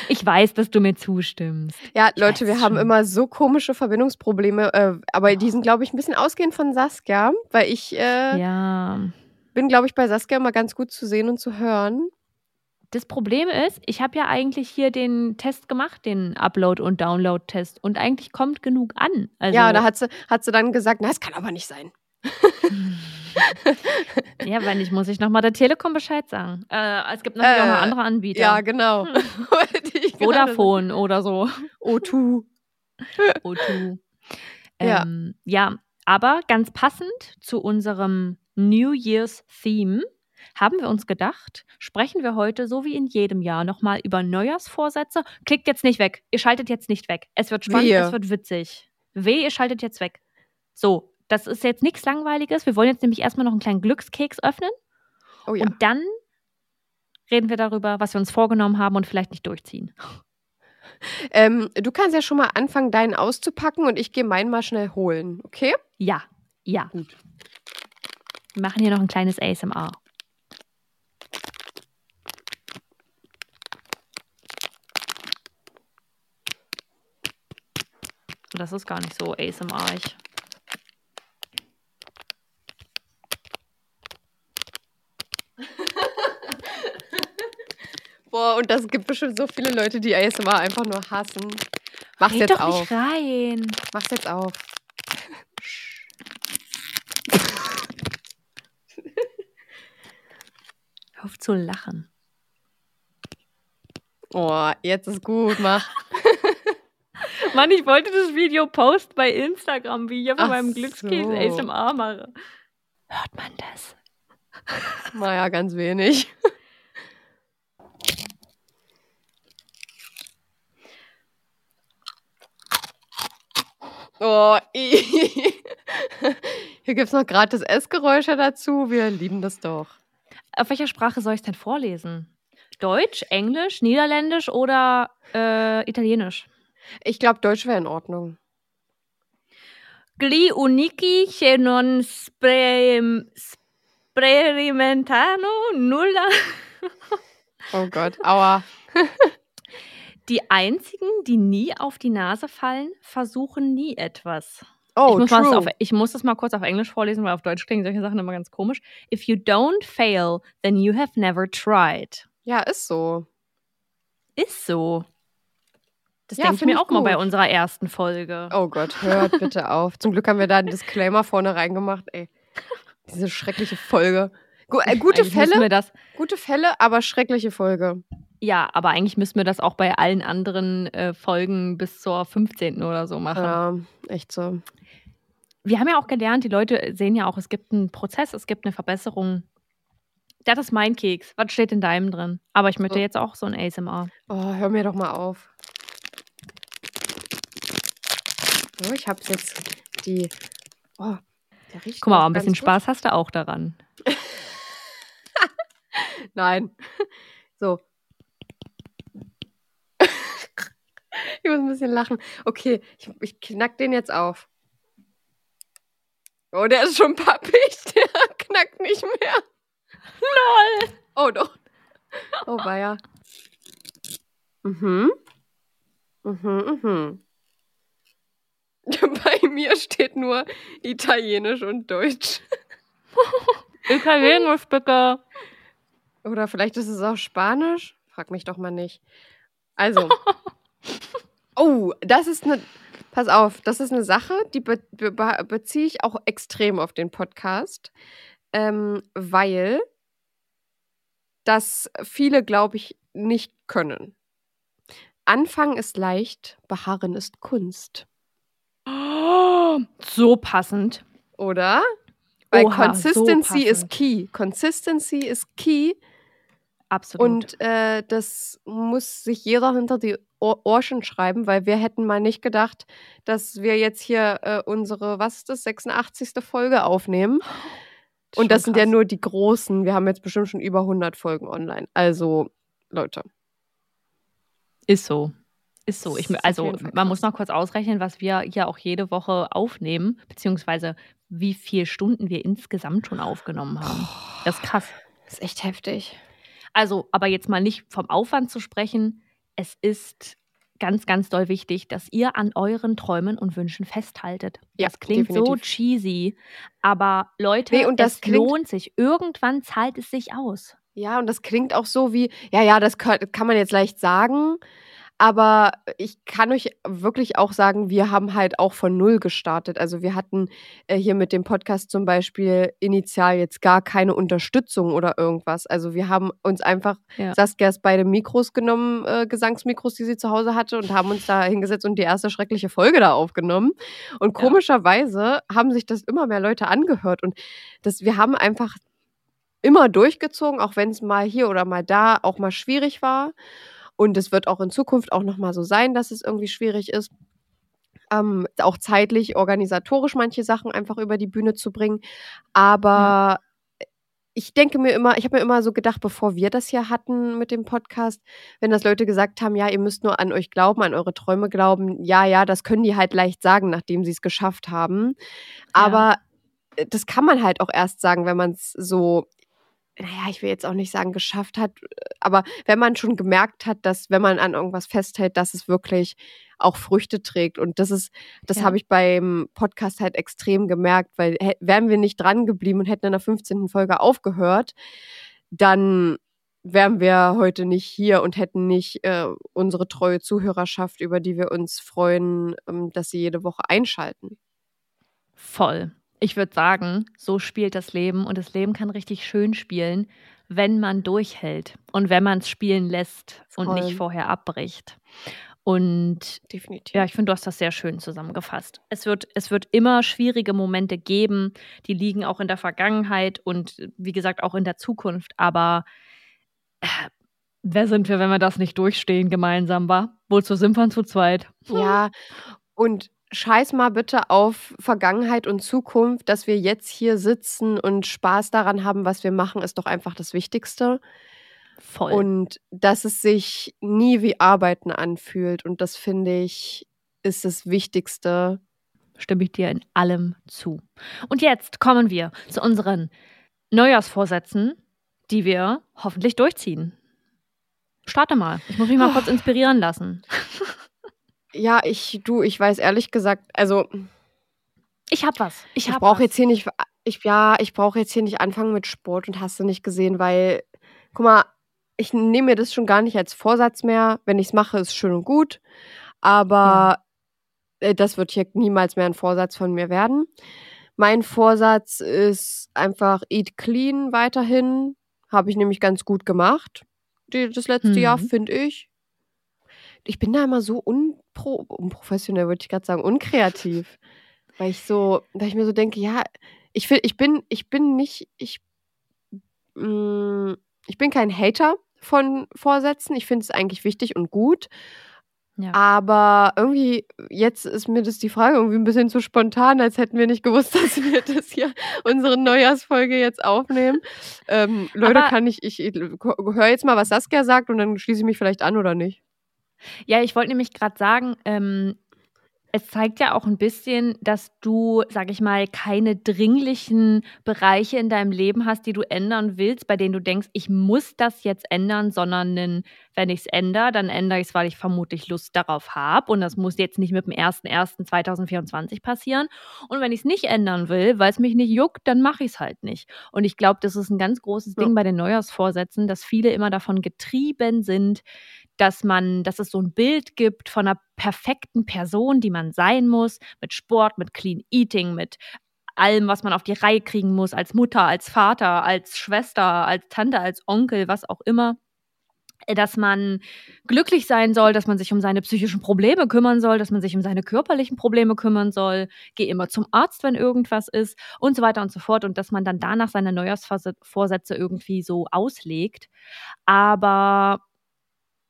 Ich weiß, dass du mir zustimmst. Ja, Leute, wir weiß haben schon. immer so komische Verbindungsprobleme, äh, aber die sind, glaube ich, ein bisschen ausgehend von Saskia, weil ich äh, Ja. bin, glaube ich, bei Saskia immer ganz gut zu sehen und zu hören. Das Problem ist, ich habe ja eigentlich hier den Test gemacht, den Upload- und Download-Test. Und eigentlich kommt genug an. Also, ja, da hat sie, hat sie dann gesagt, na, es kann aber nicht sein. ja, wenn nicht, muss ich nochmal der Telekom Bescheid sagen. Äh, es gibt natürlich auch noch Äh, andere Anbieter. Ja, genau. Ich gerade Vodafone oder so. sagen. O2. O2. Ja. Ähm, ja, aber ganz passend zu unserem New Year's Theme haben wir uns gedacht, sprechen wir heute so wie in jedem Jahr nochmal über Neujahrsvorsätze. Klickt jetzt nicht weg. Ihr schaltet jetzt nicht weg. Es wird spannend, Wehe. es wird witzig. Weh, ihr schaltet jetzt weg. So, das ist jetzt nichts Langweiliges. Wir wollen jetzt nämlich erstmal noch einen kleinen Glückskeks öffnen Oh ja. und dann reden wir darüber, was wir uns vorgenommen haben und vielleicht nicht durchziehen. Ähm, du kannst ja schon mal anfangen, deinen auszupacken und ich gehe meinen mal schnell holen, okay? Ja, ja. Gut. Wir machen hier noch ein kleines ASMR. Das ist gar nicht so ASMR-ig. Boah, und das gibt bestimmt so viele Leute, die ASMR einfach nur hassen. Mach's Red jetzt doch auf. nicht rein. Mach's jetzt auf. Hör auf zu lachen. Oh, jetzt ist gut, mach. Mann, ich wollte das Video posten bei Instagram, wie ich von Ach meinem Glückskeks so. ASMR mache. Hört man das? Naja, ganz wenig. Oh, hier gibt's noch gratis Essgeräusche dazu. Wir lieben das doch. Auf welcher Sprache soll ich es denn vorlesen? Deutsch, Englisch, Niederländisch oder äh, Italienisch? Ich glaube, Deutsch wäre in Ordnung. Gli unici che non sperimentano nulla. Oh Gott, aua. Die einzigen, die nie auf die Nase fallen, versuchen nie etwas. Oh, ich, muss true. auf, ich muss das mal kurz auf Englisch vorlesen, weil auf Deutsch klingen solche Sachen immer ganz komisch. If you don't fail, then you have never tried. ja, ist so. Ist so. Das Ja, denke ich mir auch mal bei gut. unserer ersten Folge. Oh Gott, hört bitte auf. Zum Glück haben wir da einen Disclaimer vorne reingemacht, ey. Diese schreckliche Folge. Äh, gute Eigentlich Fälle, Wir das, gute Fälle, aber schreckliche Folge. ja, aber eigentlich müssen wir das auch bei allen anderen äh, Folgen bis zur 15. oder so machen. Ja, echt so. Wir haben ja auch gelernt, die Leute sehen ja auch, es gibt einen Prozess, es gibt eine Verbesserung. Das ist mein Keks. Was steht in deinem drin? Aber ich möchte So. jetzt auch so ein ASMR. Oh, hör mir doch mal auf. So, ich habe jetzt die. Oh, der riecht Guck mal, ein bisschen gut. Spaß hast du auch daran. Nein. So. ich muss ein bisschen lachen. Okay, ich, ich knack den jetzt auf. Oh, der ist schon pappig. Der knackt nicht mehr. Lol. Oh, doch. Oh, ja. Mhm. Mhm, mhm. Bei mir steht nur Italienisch und Deutsch. Italienisch bitte. Oder vielleicht ist es auch Spanisch? Frag mich doch mal nicht. Also. Oh, das ist eine. Pass auf, das ist eine Sache, die be be beziehe ich auch extrem auf den Podcast. ähm, weil das viele, glaube ich, nicht können. Anfangen ist leicht, beharren ist Kunst. Oh, so passend. Oder? Weil Oha, Consistency so ist key. Consistency ist key. Absolut. Und äh, das muss sich jeder hinter die Ohr Ohrchen schreiben, weil wir hätten mal nicht gedacht, dass wir jetzt hier äh, unsere, was ist das, 86. Folge aufnehmen. Und das Schon sind ja krass. nur die großen. Wir haben jetzt bestimmt schon über 100 Folgen online. Also, Leute. Ist so. Ist so. Ich, also, man muss noch kurz ausrechnen, was wir ja auch jede Woche aufnehmen, beziehungsweise wie viele Stunden wir insgesamt schon aufgenommen haben. Das ist krass. Das ist echt heftig. Also, aber jetzt mal nicht vom Aufwand zu sprechen. Es ist ganz, ganz doll wichtig, dass ihr an euren Träumen und Wünschen festhaltet. Ja, das klingt so definitiv. cheesy, aber Leute, Nee, und das lohnt sich. Irgendwann zahlt es sich aus. Ja, und das klingt auch so wie, ja, ja, das kann, kann man jetzt leicht sagen. Aber ich kann euch wirklich auch sagen, wir haben halt auch von Null gestartet. Also wir hatten äh, hier mit dem Podcast zum Beispiel initial jetzt gar keine Unterstützung oder irgendwas. Also wir haben uns einfach Ja. Saskias beide Mikros genommen, äh, Gesangsmikros, die sie zu Hause hatte, und haben uns da hingesetzt und die erste schreckliche Folge da aufgenommen. Und komischerweise haben sich das immer mehr Leute angehört. Und das, wir haben einfach immer durchgezogen, auch wenn es mal hier oder mal da auch mal schwierig war. Und es wird auch in Zukunft auch nochmal so sein, dass es irgendwie schwierig ist. Ähm, auch zeitlich, organisatorisch manche Sachen einfach über die Bühne zu bringen. Aber ich denke mir immer, ich habe mir immer so gedacht, bevor wir das hier hatten mit dem Podcast, wenn das Leute gesagt haben, ja, ihr müsst nur an euch glauben, an eure Träume glauben, ja, ja, das können die halt leicht sagen, nachdem sie es geschafft haben. Aber äh, das kann man halt auch erst sagen, wenn man es so, naja, ich will jetzt auch nicht sagen, geschafft hat, aber wenn man schon gemerkt hat, dass, wenn man an irgendwas festhält, dass es wirklich auch Früchte trägt. Und das ist, das Ja. habe ich beim Podcast halt extrem gemerkt, weil wären wir nicht dran geblieben und hätten in der 15. Folge aufgehört, dann wären wir heute nicht hier und hätten nicht äh, unsere treue Zuhörerschaft, über die wir uns freuen, ähm, dass sie jede Woche einschalten. Voll. Ich würde sagen, so spielt das Leben und das Leben kann richtig schön spielen, wenn man durchhält und wenn man es spielen lässt und Voll. nicht vorher abbricht. Und Definitiv. ja, ich finde, du hast das sehr schön zusammengefasst. Es wird, es wird immer schwierige Momente geben, die liegen auch in der Vergangenheit und wie gesagt auch in der Zukunft. Aber äh, wer sind wir, wenn wir das nicht durchstehen gemeinsam, war? Wozu sind wir zu zweit? Ja, und scheiß mal bitte auf Vergangenheit und Zukunft, dass wir jetzt hier sitzen und Spaß daran haben, was wir machen, ist doch einfach das Wichtigste. Voll. Und dass es sich nie wie Arbeiten anfühlt. Und das finde ich, ist das Wichtigste. stimme ich dir in allem zu. Und jetzt kommen wir zu unseren Neujahrsvorsätzen, die wir hoffentlich durchziehen. Starte mal. Ich muss mich mal kurz inspirieren lassen. Ja, ich, du, ich weiß ehrlich gesagt, also Ich hab was. Ich, ich brauche jetzt hier nicht, ich, ja, ich brauche jetzt hier nicht anfangen mit Sport und hast du nicht gesehen, weil, guck mal, ich nehme mir das schon gar nicht als Vorsatz mehr. Wenn ich es mache, ist schön und gut. Aber äh, das wird hier niemals mehr ein Vorsatz von mir werden. Mein Vorsatz ist einfach Eat Clean weiterhin. Habe ich nämlich ganz gut gemacht. Die, das letzte Jahr, Mhm. finde ich. Ich bin da immer so unpro unprofessionell, würde ich gerade sagen, unkreativ. Weil ich so, weil ich mir so denke, ja, ich, will, ich bin, ich bin nicht, ich, mh, ich bin kein Hater von Vorsätzen. Ich finde es eigentlich wichtig und gut. Ja. Aber irgendwie, jetzt ist mir das die Frage irgendwie ein bisschen zu spontan, als hätten wir nicht gewusst, dass wir das hier, unsere Neujahrsfolge jetzt aufnehmen. Ähm, Leute, Aber- kann ich, ich, ich höre jetzt mal, was Saskia sagt und dann schließe ich mich vielleicht an oder nicht. Ja, ich wollte nämlich gerade sagen, ähm, es zeigt ja auch ein bisschen, dass du, sag ich mal, keine dringlichen Bereiche in deinem Leben hast, die du ändern willst, bei denen du denkst, ich muss das jetzt ändern, sondern wenn ich es ändere, dann ändere ich es, weil ich vermutlich Lust darauf habe. Und das muss jetzt nicht mit dem 01.01.2024 passieren. Und wenn ich es nicht ändern will, weil es mich nicht juckt, dann mache ich es halt nicht. Und ich glaube, das ist ein ganz großes Ja. Ding bei den Neujahrsvorsätzen, dass viele immer davon getrieben sind, dass man, dass es so ein Bild gibt von einer perfekten Person, die man sein muss, mit Sport, mit Clean Eating, mit allem, was man auf die Reihe kriegen muss, als Mutter, als Vater, als Schwester, als Tante, als Onkel, was auch immer dass man glücklich sein soll, dass man sich um seine psychischen Probleme kümmern soll, dass man sich um seine körperlichen Probleme kümmern soll, geh immer zum Arzt, wenn irgendwas ist und so weiter und so fort und dass man dann danach seine Neujahrsvorsätze irgendwie so auslegt. Aber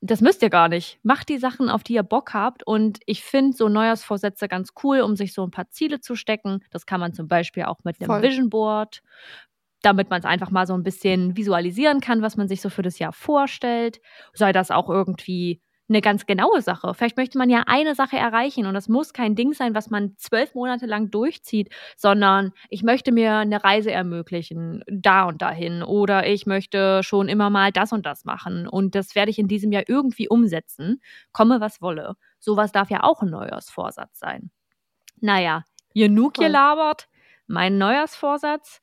das müsst ihr gar nicht. Macht die Sachen, auf die ihr Bock habt. Und ich finde so Neujahrsvorsätze ganz cool, um sich so ein paar Ziele zu stecken. Das kann man zum Beispiel auch mit einem Voll. Vision Board damit man es einfach mal so ein bisschen visualisieren kann, was man sich so für das Jahr vorstellt. Sei das auch irgendwie eine ganz genaue Sache. Vielleicht möchte man ja eine Sache erreichen und das muss kein Ding sein, was man zwölf Monate lang durchzieht, sondern ich möchte mir eine Reise ermöglichen, da und dahin oder ich möchte schon immer mal das und das machen und das werde ich in diesem Jahr irgendwie umsetzen, komme was wolle. Sowas darf ja auch ein Neujahrsvorsatz sein. Naja, genug gelabert. Mein Neujahrsvorsatz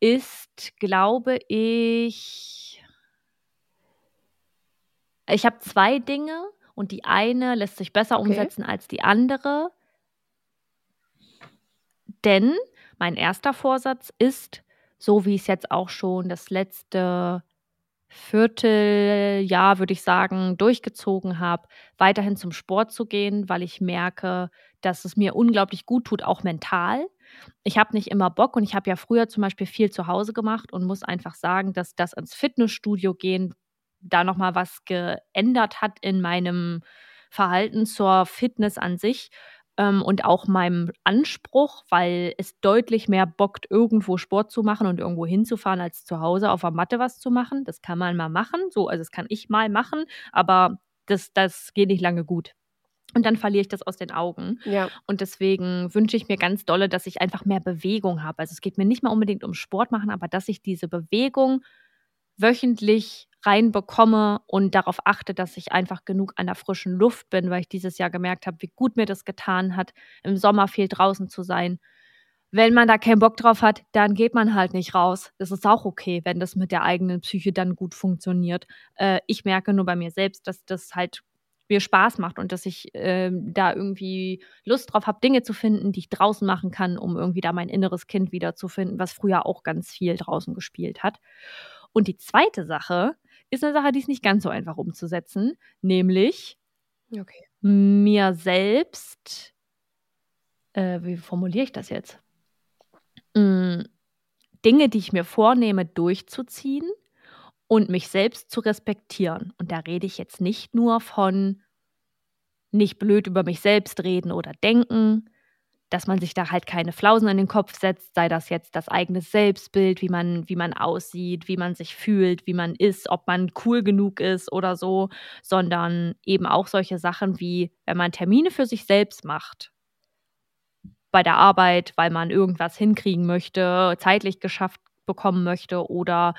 ist, glaube ich, ich habe zwei Dinge und die eine lässt sich besser Okay. umsetzen als die andere. Denn mein erster Vorsatz ist, so wie ich es jetzt auch schon das letzte Vierteljahr, würde ich sagen, durchgezogen habe, weiterhin zum Sport zu gehen, weil ich merke, dass es mir unglaublich gut tut, auch mental. Ich habe nicht immer Bock und ich habe ja früher zum Beispiel viel zu Hause gemacht und muss einfach sagen, dass das ans Fitnessstudio gehen da nochmal was geändert hat in meinem Verhalten zur Fitness an sich ähm, und auch meinem Anspruch, weil es deutlich mehr bockt, irgendwo Sport zu machen und irgendwo hinzufahren, als zu Hause auf der Matte was zu machen. Das kann man mal machen, so, also das kann ich mal machen, aber das, das geht nicht lange gut. Und dann verliere ich das aus den Augen. Ja. Und deswegen wünsche ich mir ganz dolle, dass ich einfach mehr Bewegung habe. Also es geht mir nicht mal unbedingt um Sport machen, aber dass ich diese Bewegung wöchentlich reinbekomme und darauf achte, dass ich einfach genug an der frischen Luft bin, weil ich dieses Jahr gemerkt habe, wie gut mir das getan hat, im Sommer viel draußen zu sein. Wenn man da keinen Bock drauf hat, dann geht man halt nicht raus. Das ist auch okay, wenn das mit der eigenen Psyche dann gut funktioniert. Äh, ich merke nur bei mir selbst, dass das halt mir Spaß macht und dass ich ähm, da irgendwie Lust drauf habe, Dinge zu finden, die ich draußen machen kann, um irgendwie da mein inneres Kind wiederzufinden, was früher auch ganz viel draußen gespielt hat. Und die zweite Sache ist eine Sache, die ist nicht ganz so einfach umzusetzen, nämlich Okay. mir selbst, äh, wie formuliere ich das jetzt? Mm, Dinge, die ich mir vornehme, durchzuziehen und mich selbst zu respektieren. Und da rede ich jetzt nicht nur von nicht blöd über mich selbst reden oder denken, dass man sich da halt keine Flausen in den Kopf setzt, sei das jetzt das eigene Selbstbild, wie man, wie man aussieht, wie man sich fühlt, wie man ist, ob man cool genug ist oder so, sondern eben auch solche Sachen wie, wenn man Termine für sich selbst macht, bei der Arbeit, weil man irgendwas hinkriegen möchte, zeitlich geschafft bekommen möchte oder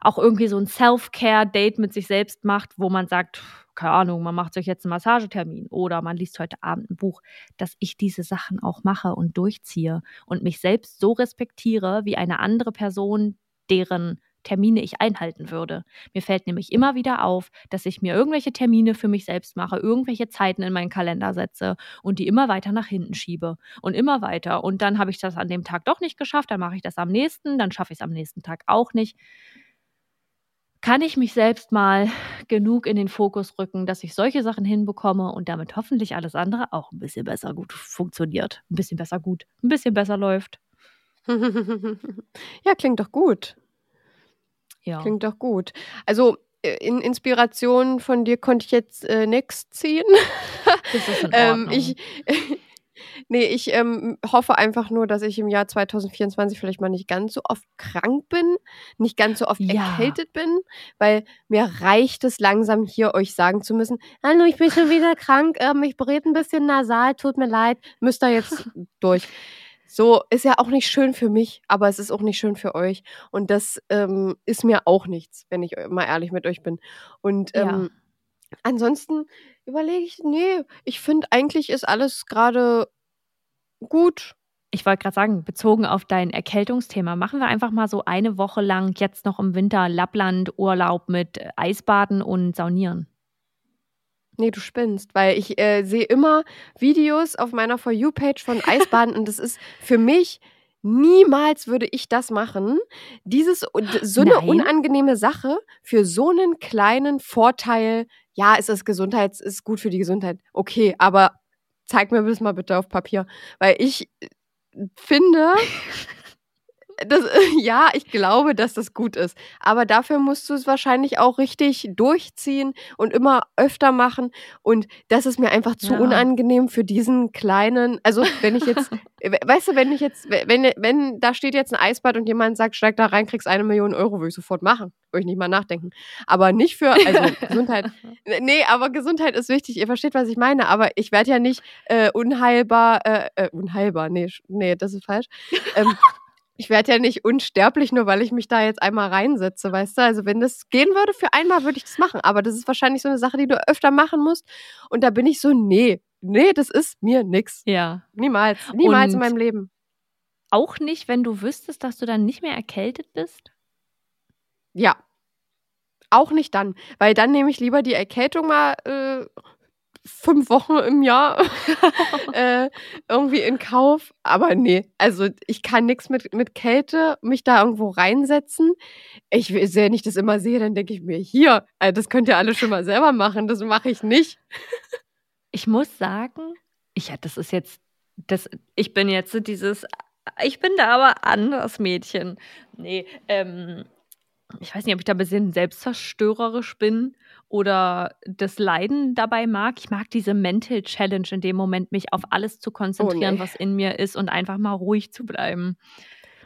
auch irgendwie so ein Self-Care-Date mit sich selbst macht, wo man sagt, keine Ahnung, man macht sich jetzt einen Massagetermin oder man liest heute Abend ein Buch, dass ich diese Sachen auch mache und durchziehe und mich selbst so respektiere wie eine andere Person, deren Termine ich einhalten würde. Mir fällt nämlich immer wieder auf, dass ich mir irgendwelche Termine für mich selbst mache, irgendwelche Zeiten in meinen Kalender setze und die immer weiter nach hinten schiebe und immer weiter. Und dann habe ich das an dem Tag doch nicht geschafft, dann mache ich das am nächsten, dann schaffe ich es am nächsten Tag auch nicht. Kann ich mich selbst mal genug in den Fokus rücken, dass ich solche Sachen hinbekomme und damit hoffentlich alles andere auch ein bisschen besser gut funktioniert, ein bisschen besser gut, ein bisschen besser läuft. ja, klingt doch gut. Ja. Klingt doch gut. Also äh, in Inspiration von dir konnte ich jetzt äh, nichts ziehen. Das ist in ähm, ich, nee, ich ähm, hoffe einfach nur, dass ich im Jahr 2024 vielleicht mal nicht ganz so oft krank bin, nicht ganz so oft Ja. erkältet bin, weil mir reicht es langsam hier euch sagen zu müssen, hallo, ich bin schon wieder krank, ähm, ich berede ein bisschen nasal, tut mir leid, müsst ihr jetzt durch. So ist ja auch nicht schön für mich, aber es ist auch nicht schön für euch. Und das ähm, ist mir auch nichts, wenn ich mal ehrlich mit euch bin. Und Ja. ähm, ansonsten überlege ich, nee, ich finde eigentlich ist alles gerade gut. Ich wollte gerade sagen, bezogen auf dein Erkältungsthema, machen wir einfach mal so eine Woche lang jetzt noch im Winter Lappland-Urlaub mit äh, Eisbaden und Saunieren. Nee, du spinnst, weil ich äh, sehe immer Videos auf meiner For You-Page von Eisbaden und das ist für mich niemals würde ich das machen. Dieses, so eine Nein. unangenehme Sache für so einen kleinen Vorteil. Ja, es ist Gesundheit, ist gut für die Gesundheit. Okay, aber zeig mir das mal bitte auf Papier. Weil ich äh, finde, das, ja, ich glaube, dass das gut ist. Aber dafür musst du es wahrscheinlich auch richtig durchziehen und immer öfter machen. Und das ist mir einfach zu Ja. unangenehm für diesen kleinen. Also, wenn ich jetzt, we- weißt du, wenn ich jetzt, wenn, wenn da steht jetzt ein Eisbad und jemand sagt, steig da rein, kriegst eine Million Euro, würde ich sofort machen. Würde ich nicht mal nachdenken. Aber nicht für, also Gesundheit. Nee, aber Gesundheit ist wichtig. Ihr versteht, was ich meine. Aber ich werde ja nicht äh, unheilbar, äh, äh, unheilbar, nee, nee, das ist falsch. Ähm, ich werde ja nicht unsterblich, nur weil ich mich da jetzt einmal reinsetze, weißt du? Also wenn das gehen würde für einmal, würde ich das machen. Aber das ist wahrscheinlich so eine Sache, die du öfter machen musst. Und da bin ich so, nee, nee, das ist mir nix. Ja. Niemals, niemals in Und- meinem Leben. Auch nicht, wenn du wüsstest, dass du dann nicht mehr erkältet bist? Ja. Auch nicht dann, weil dann nehme ich lieber die Erkältung mal äh, fünf Wochen im Jahr äh, irgendwie in Kauf. Aber nee, also ich kann nichts mit, mit Kälte, mich da irgendwo reinsetzen. Ich wenn ich das immer sehe, dann denke ich mir, hier, äh, das könnt ihr alle schon mal selber machen. Das mache ich nicht. Ich muss sagen, ich, ja, das ist jetzt, das, ich bin jetzt dieses, ich bin da aber anders Mädchen. Nee, ähm, ich weiß nicht, ob ich da ein bisschen selbstzerstörerisch bin oder das Leiden dabei mag. Ich mag diese Mental Challenge in dem Moment, mich auf alles zu konzentrieren, nee. was in mir ist und einfach mal ruhig zu bleiben.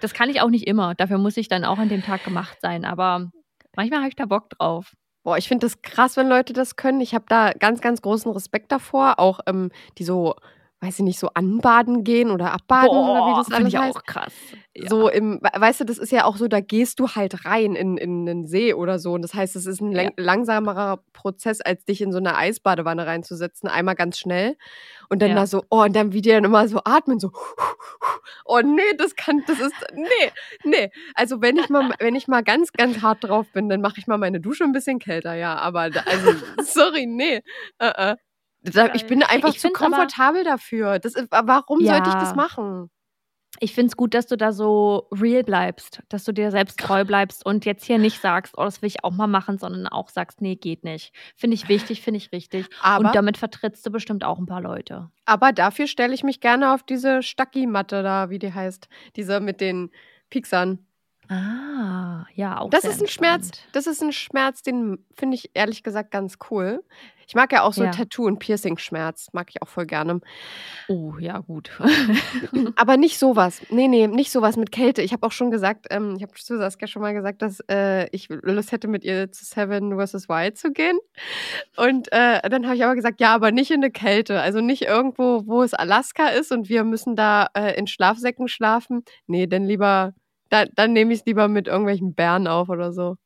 Das kann ich auch nicht immer. Dafür muss ich dann auch an dem Tag gemacht sein. Aber manchmal habe ich da Bock drauf. Boah, ich finde das krass, wenn Leute das können. Ich habe da ganz, ganz großen Respekt davor. Auch ähm, die so, weiß ich nicht, so anbaden gehen oder abbaden oder wie das alles ich heißt. auch krass. Ja. So im, we- weißt du, das ist ja auch so, da gehst du halt rein in, in einen See oder so. Und das heißt, es ist ein lang langsamerer Prozess, als dich in so eine Eisbadewanne reinzusetzen. Einmal ganz schnell. Und dann Ja. da so, oh, und dann wie die dann immer so atmen, so, oh nee, das kann, das ist, nee, nee. Also wenn ich mal, wenn ich mal ganz, ganz hart drauf bin, dann mache ich mal meine Dusche ein bisschen kälter, ja. Aber also, sorry, nee. Äh, äh. Ich bin einfach Ich zu find's aber- komfortabel dafür. Das warum sollte ich das Ja. machen? Ich finde es gut, dass du da so real bleibst, dass du dir selbst treu bleibst und jetzt hier nicht sagst, oh, das will ich auch mal machen, sondern auch sagst, nee, geht nicht. Finde ich wichtig, finde ich richtig. Aber- und damit vertrittst du bestimmt auch ein paar Leute. Aber dafür stelle ich mich gerne auf diese Stacki-Matte da, wie die heißt. Diese mit den Pieksern. Ah, ja, auch Das ist ein Schmerz. entspannt. Das ist ein Schmerz, den finde ich ehrlich gesagt ganz cool. Ich mag ja auch so Ja. Tattoo- und Piercing-Schmerz. Mag ich auch voll gerne. Oh, ja, gut. Aber nicht sowas. Nee, nee, nicht sowas mit Kälte. Ich habe auch schon gesagt, ähm, ich habe zu Saskia schon mal gesagt, dass äh, ich Lust hätte, mit ihr zu Seven vs. Wild zu gehen. Und äh, dann habe ich aber gesagt, ja, aber nicht in eine Kälte. Also nicht irgendwo, wo es Alaska ist und wir müssen da äh, in Schlafsäcken schlafen. Nee, dann lieber, da, dann nehme ich es lieber mit irgendwelchen Bären auf oder so.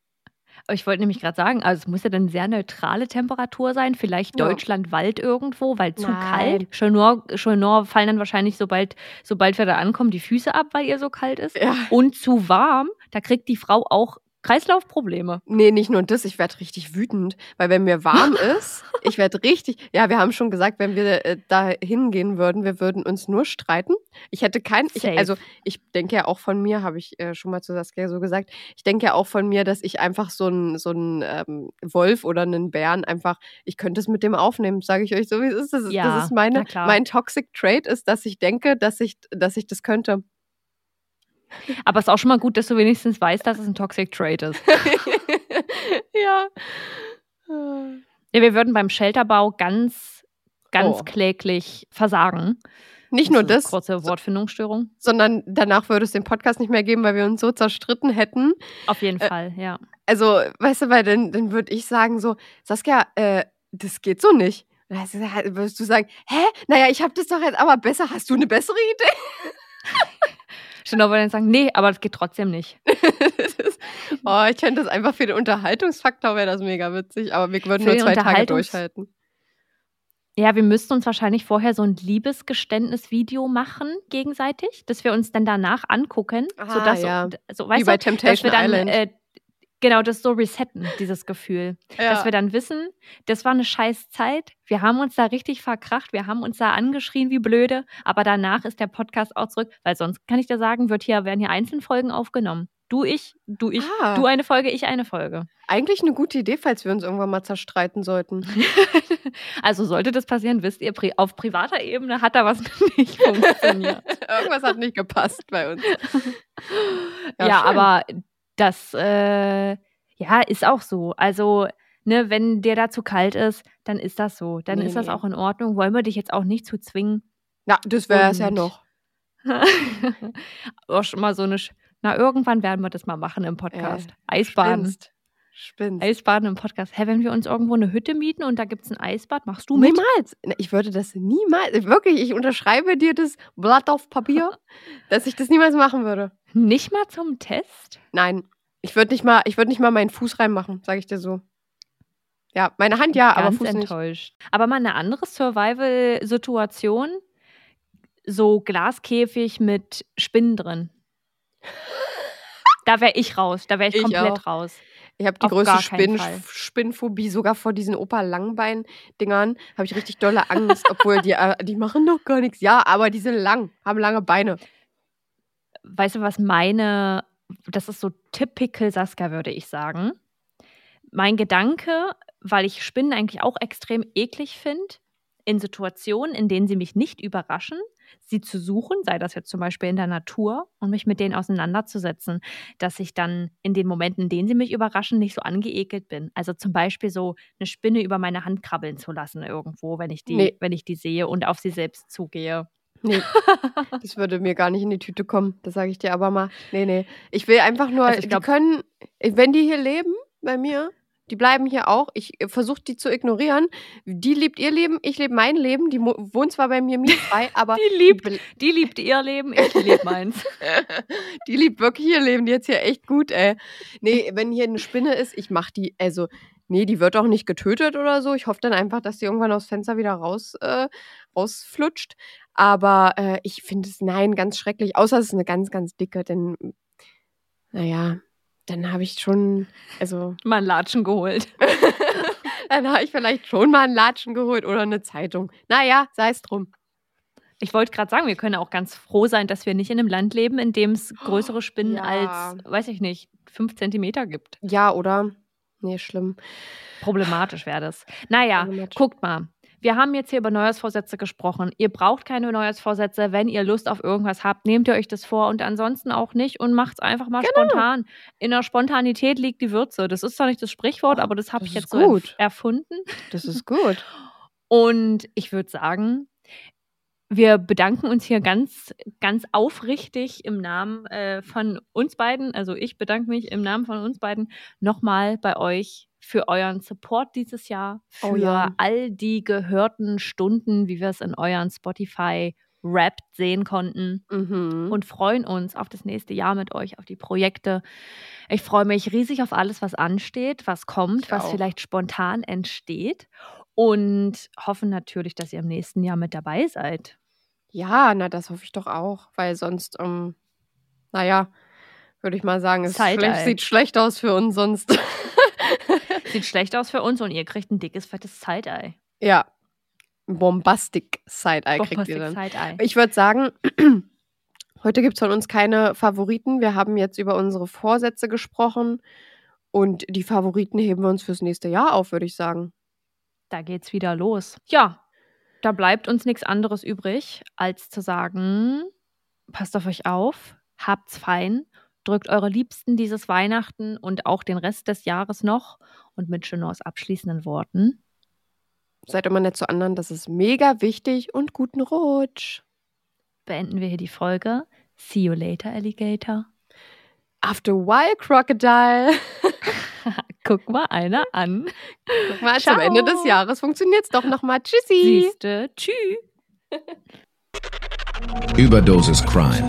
Aber ich wollte nämlich gerade sagen, also es muss ja dann sehr neutrale Temperatur sein, vielleicht Ja. Deutschland Wald irgendwo, weil zu Nein. kalt. Chenor, Chenor fallen dann wahrscheinlich, sobald, sobald wir da ankommen, die Füße ab, weil ihr so kalt ist. Ja. Und zu warm, da kriegt die Frau auch Kreislaufprobleme. Nee, nicht nur das, ich werde richtig wütend, weil wenn mir warm ist, ich werde richtig, ja, wir haben schon gesagt, wenn wir äh, da hingehen würden, wir würden uns nur streiten. Ich hätte kein, ich, also ich denke ja auch von mir, habe ich äh, schon mal zu Saskia so gesagt, ich denke ja auch von mir, dass ich einfach so ein, so ein ähm, Wolf oder einen Bären einfach, ich könnte es mit dem aufnehmen, sage ich euch so, wie es ist. Das, ist- Ja, das ist meine, mein Toxic Trait ist, dass ich denke, dass ich, dass ich das könnte. Aber es ist auch schon mal gut, dass du wenigstens weißt, dass es ein Toxic Trait ist. ja. Ja, wir würden beim Shelterbau ganz, ganz Oh. kläglich versagen. Nicht nur das, Kurze Wortfindungsstörung. sondern danach würde es den Podcast nicht mehr geben, weil wir uns so zerstritten hätten. Auf jeden Äh, Fall, ja. Also, weißt du, weil dann, dann würde ich sagen so, Saskia, äh, das geht so nicht. Dann würdest du sagen, hä? Naja, ich habe das doch jetzt aber besser. Hast du eine bessere Idee? Schon aber dann sagen, nee, aber das geht trotzdem nicht. ist, oh, ich fände das einfach für den Unterhaltungsfaktor wäre das mega witzig, aber wir würden Für nur zwei Tage durchhalten. Ja, wir müssten uns wahrscheinlich vorher so ein Liebesgeständnis-Video machen, gegenseitig, dass wir uns dann danach angucken. Ah, sodass, ja. so, Wie weißt bei du, dass Temptation wir dann, Island. Äh, Genau, das so resetten, dieses Gefühl. Dass wir dann wissen, das war eine scheiß Zeit. Wir haben uns da richtig verkracht, wir haben uns da angeschrien wie blöde, aber danach ist der Podcast auch zurück, weil sonst kann ich dir sagen, wird hier, werden hier einzelne Folgen aufgenommen. Du, ich, du, ich, Ah. du eine Folge, ich eine Folge. Eigentlich eine gute Idee, falls wir uns irgendwann mal zerstreiten sollten. Also sollte das passieren, wisst ihr, auf privater Ebene hat da was nicht funktioniert. Irgendwas hat nicht gepasst bei uns. ja, schön. aber das äh, ja, ist auch so. Also, ne, wenn dir da zu kalt ist, dann ist das so. Dann Nee, ist das nee. auch in Ordnung. Wollen wir dich jetzt auch nicht zu zwingen. Ja, das wäre es ja noch. auch schon mal so eine. Sch Na, irgendwann werden wir das mal machen im Podcast. Eisbaden. Spinnst. Spinnst. Eisbaden im Podcast. Hä, wenn wir uns irgendwo eine Hütte mieten und da gibt es ein Eisbad, machst du mit? Niemals. Ich würde das niemals. Wirklich, ich unterschreibe dir das Blatt auf Papier, dass ich das niemals machen würde. Nicht mal zum Test? Nein, ich würde nicht mal, ich würde nicht mal meinen Fuß reinmachen, sage ich dir so. Ja, meine Hand ja, aber Ganz Fuß nicht. enttäuscht. Aber mal eine andere Survival-Situation. So Glaskäfig mit Spinnen drin. Da wäre ich raus. Da wäre ich Ich komplett auch. raus. Ich habe die Auf größte Spinn. Spinnphobie, sogar vor diesen Opa-Langbein-Dingern habe ich richtig dolle Angst, obwohl die, äh, die machen doch gar nichts. Ja, aber die sind lang, haben lange Beine. Weißt du, was meine, das ist so typical Saskia, würde ich sagen. Mein Gedanke, weil ich Spinnen eigentlich auch extrem eklig finde, in Situationen, in denen sie mich nicht überraschen, sie zu suchen, sei das jetzt zum Beispiel in der Natur, und mich mit denen auseinanderzusetzen, dass ich dann in den Momenten, in denen sie mich überraschen, nicht so angeekelt bin. Also zum Beispiel so eine Spinne über meine Hand krabbeln zu lassen irgendwo, wenn ich die, Nee. wenn ich die sehe und auf sie selbst zugehe. Nee, das würde mir gar nicht in die Tüte kommen. Das sage ich dir aber mal. Nee, nee. Ich will einfach nur, Also ich die glaub- können, wenn die hier leben bei mir, die bleiben hier auch. Ich versuche die zu ignorieren. Die lebt ihr Leben, ich lebe mein Leben. Die wohnt zwar bei mir mietfrei, aber Die liebt, die liebt ihr Leben, ich lebe meins. die liebt wirklich ihr Leben. Die jetzt hier echt gut, ey. Nee, wenn hier eine Spinne ist, ich mach die, also, nee, die wird auch nicht getötet oder so. Ich hoffe dann einfach, dass die irgendwann aufs Fenster wieder raus, äh, rausflutscht. Aber äh, ich finde es, nein, ganz schrecklich. Außer es ist eine ganz, ganz dicke, denn, naja, dann habe ich schon, also, Mal einen Latschen geholt. dann habe ich vielleicht schon mal einen Latschen geholt oder eine Zeitung. Naja, sei es drum. Ich wollte gerade sagen, wir können auch ganz froh sein, dass wir nicht in einem Land leben, in dem es größere Spinnen Ja. als, weiß ich nicht, fünf Zentimeter gibt. Ja, oder? Nee, schlimm. Problematisch wäre das. Naja, guckt mal. Wir haben jetzt hier über Neujahrsvorsätze gesprochen. Ihr braucht keine Neujahrsvorsätze. Wenn ihr Lust auf irgendwas habt, nehmt ihr euch das vor und ansonsten auch nicht und macht es einfach mal Genau. spontan. In der Spontanität liegt die Würze. Das ist zwar nicht das Sprichwort, aber das habe ich jetzt so gut. erfunden. Das ist gut. Und ich würde sagen, wir bedanken uns hier ganz, ganz aufrichtig im Namen äh, von uns beiden. Also ich bedanke mich im Namen von uns beiden nochmal bei euch für euren Support dieses Jahr, für Oh ja. all die gehörten Stunden, wie wir es in euren Spotify Wrapped sehen konnten Mhm. und freuen uns auf das nächste Jahr mit euch, auf die Projekte. Ich freue mich riesig auf alles, was ansteht, was kommt, Ich was auch. vielleicht spontan entsteht und hoffen natürlich, dass ihr im nächsten Jahr mit dabei seid. Ja, na, das hoffe ich doch auch, weil sonst, ähm, naja, würde ich mal sagen, es schlecht, sieht schlecht aus für uns sonst. Sieht schlecht aus für uns und ihr kriegt ein dickes, fettes Side-Eye. ja, Bombastic Side-Eye kriegt ihr dann. Side-Eye. Ich würde sagen, heute gibt es von uns keine Favoriten. Wir haben jetzt über unsere Vorsätze gesprochen und die Favoriten heben wir uns fürs nächste Jahr auf, würde ich sagen. Da geht's wieder los. Ja, da bleibt uns nichts anderes übrig, als zu sagen, passt auf euch auf, habt's fein, drückt eure Liebsten dieses Weihnachten und auch den Rest des Jahres noch und mit Chenors abschließenden Worten. Seid immer nett zu anderen, das ist mega wichtig und guten Rutsch. beenden wir hier die Folge. See you later, Alligator. After a while, Crocodile. Guck mal einer an. Guck mal, zum Ciao. Ende des Jahres funktioniert es doch nochmal. Tschüssi. Siehste. Tschüss. Überdosis Crime.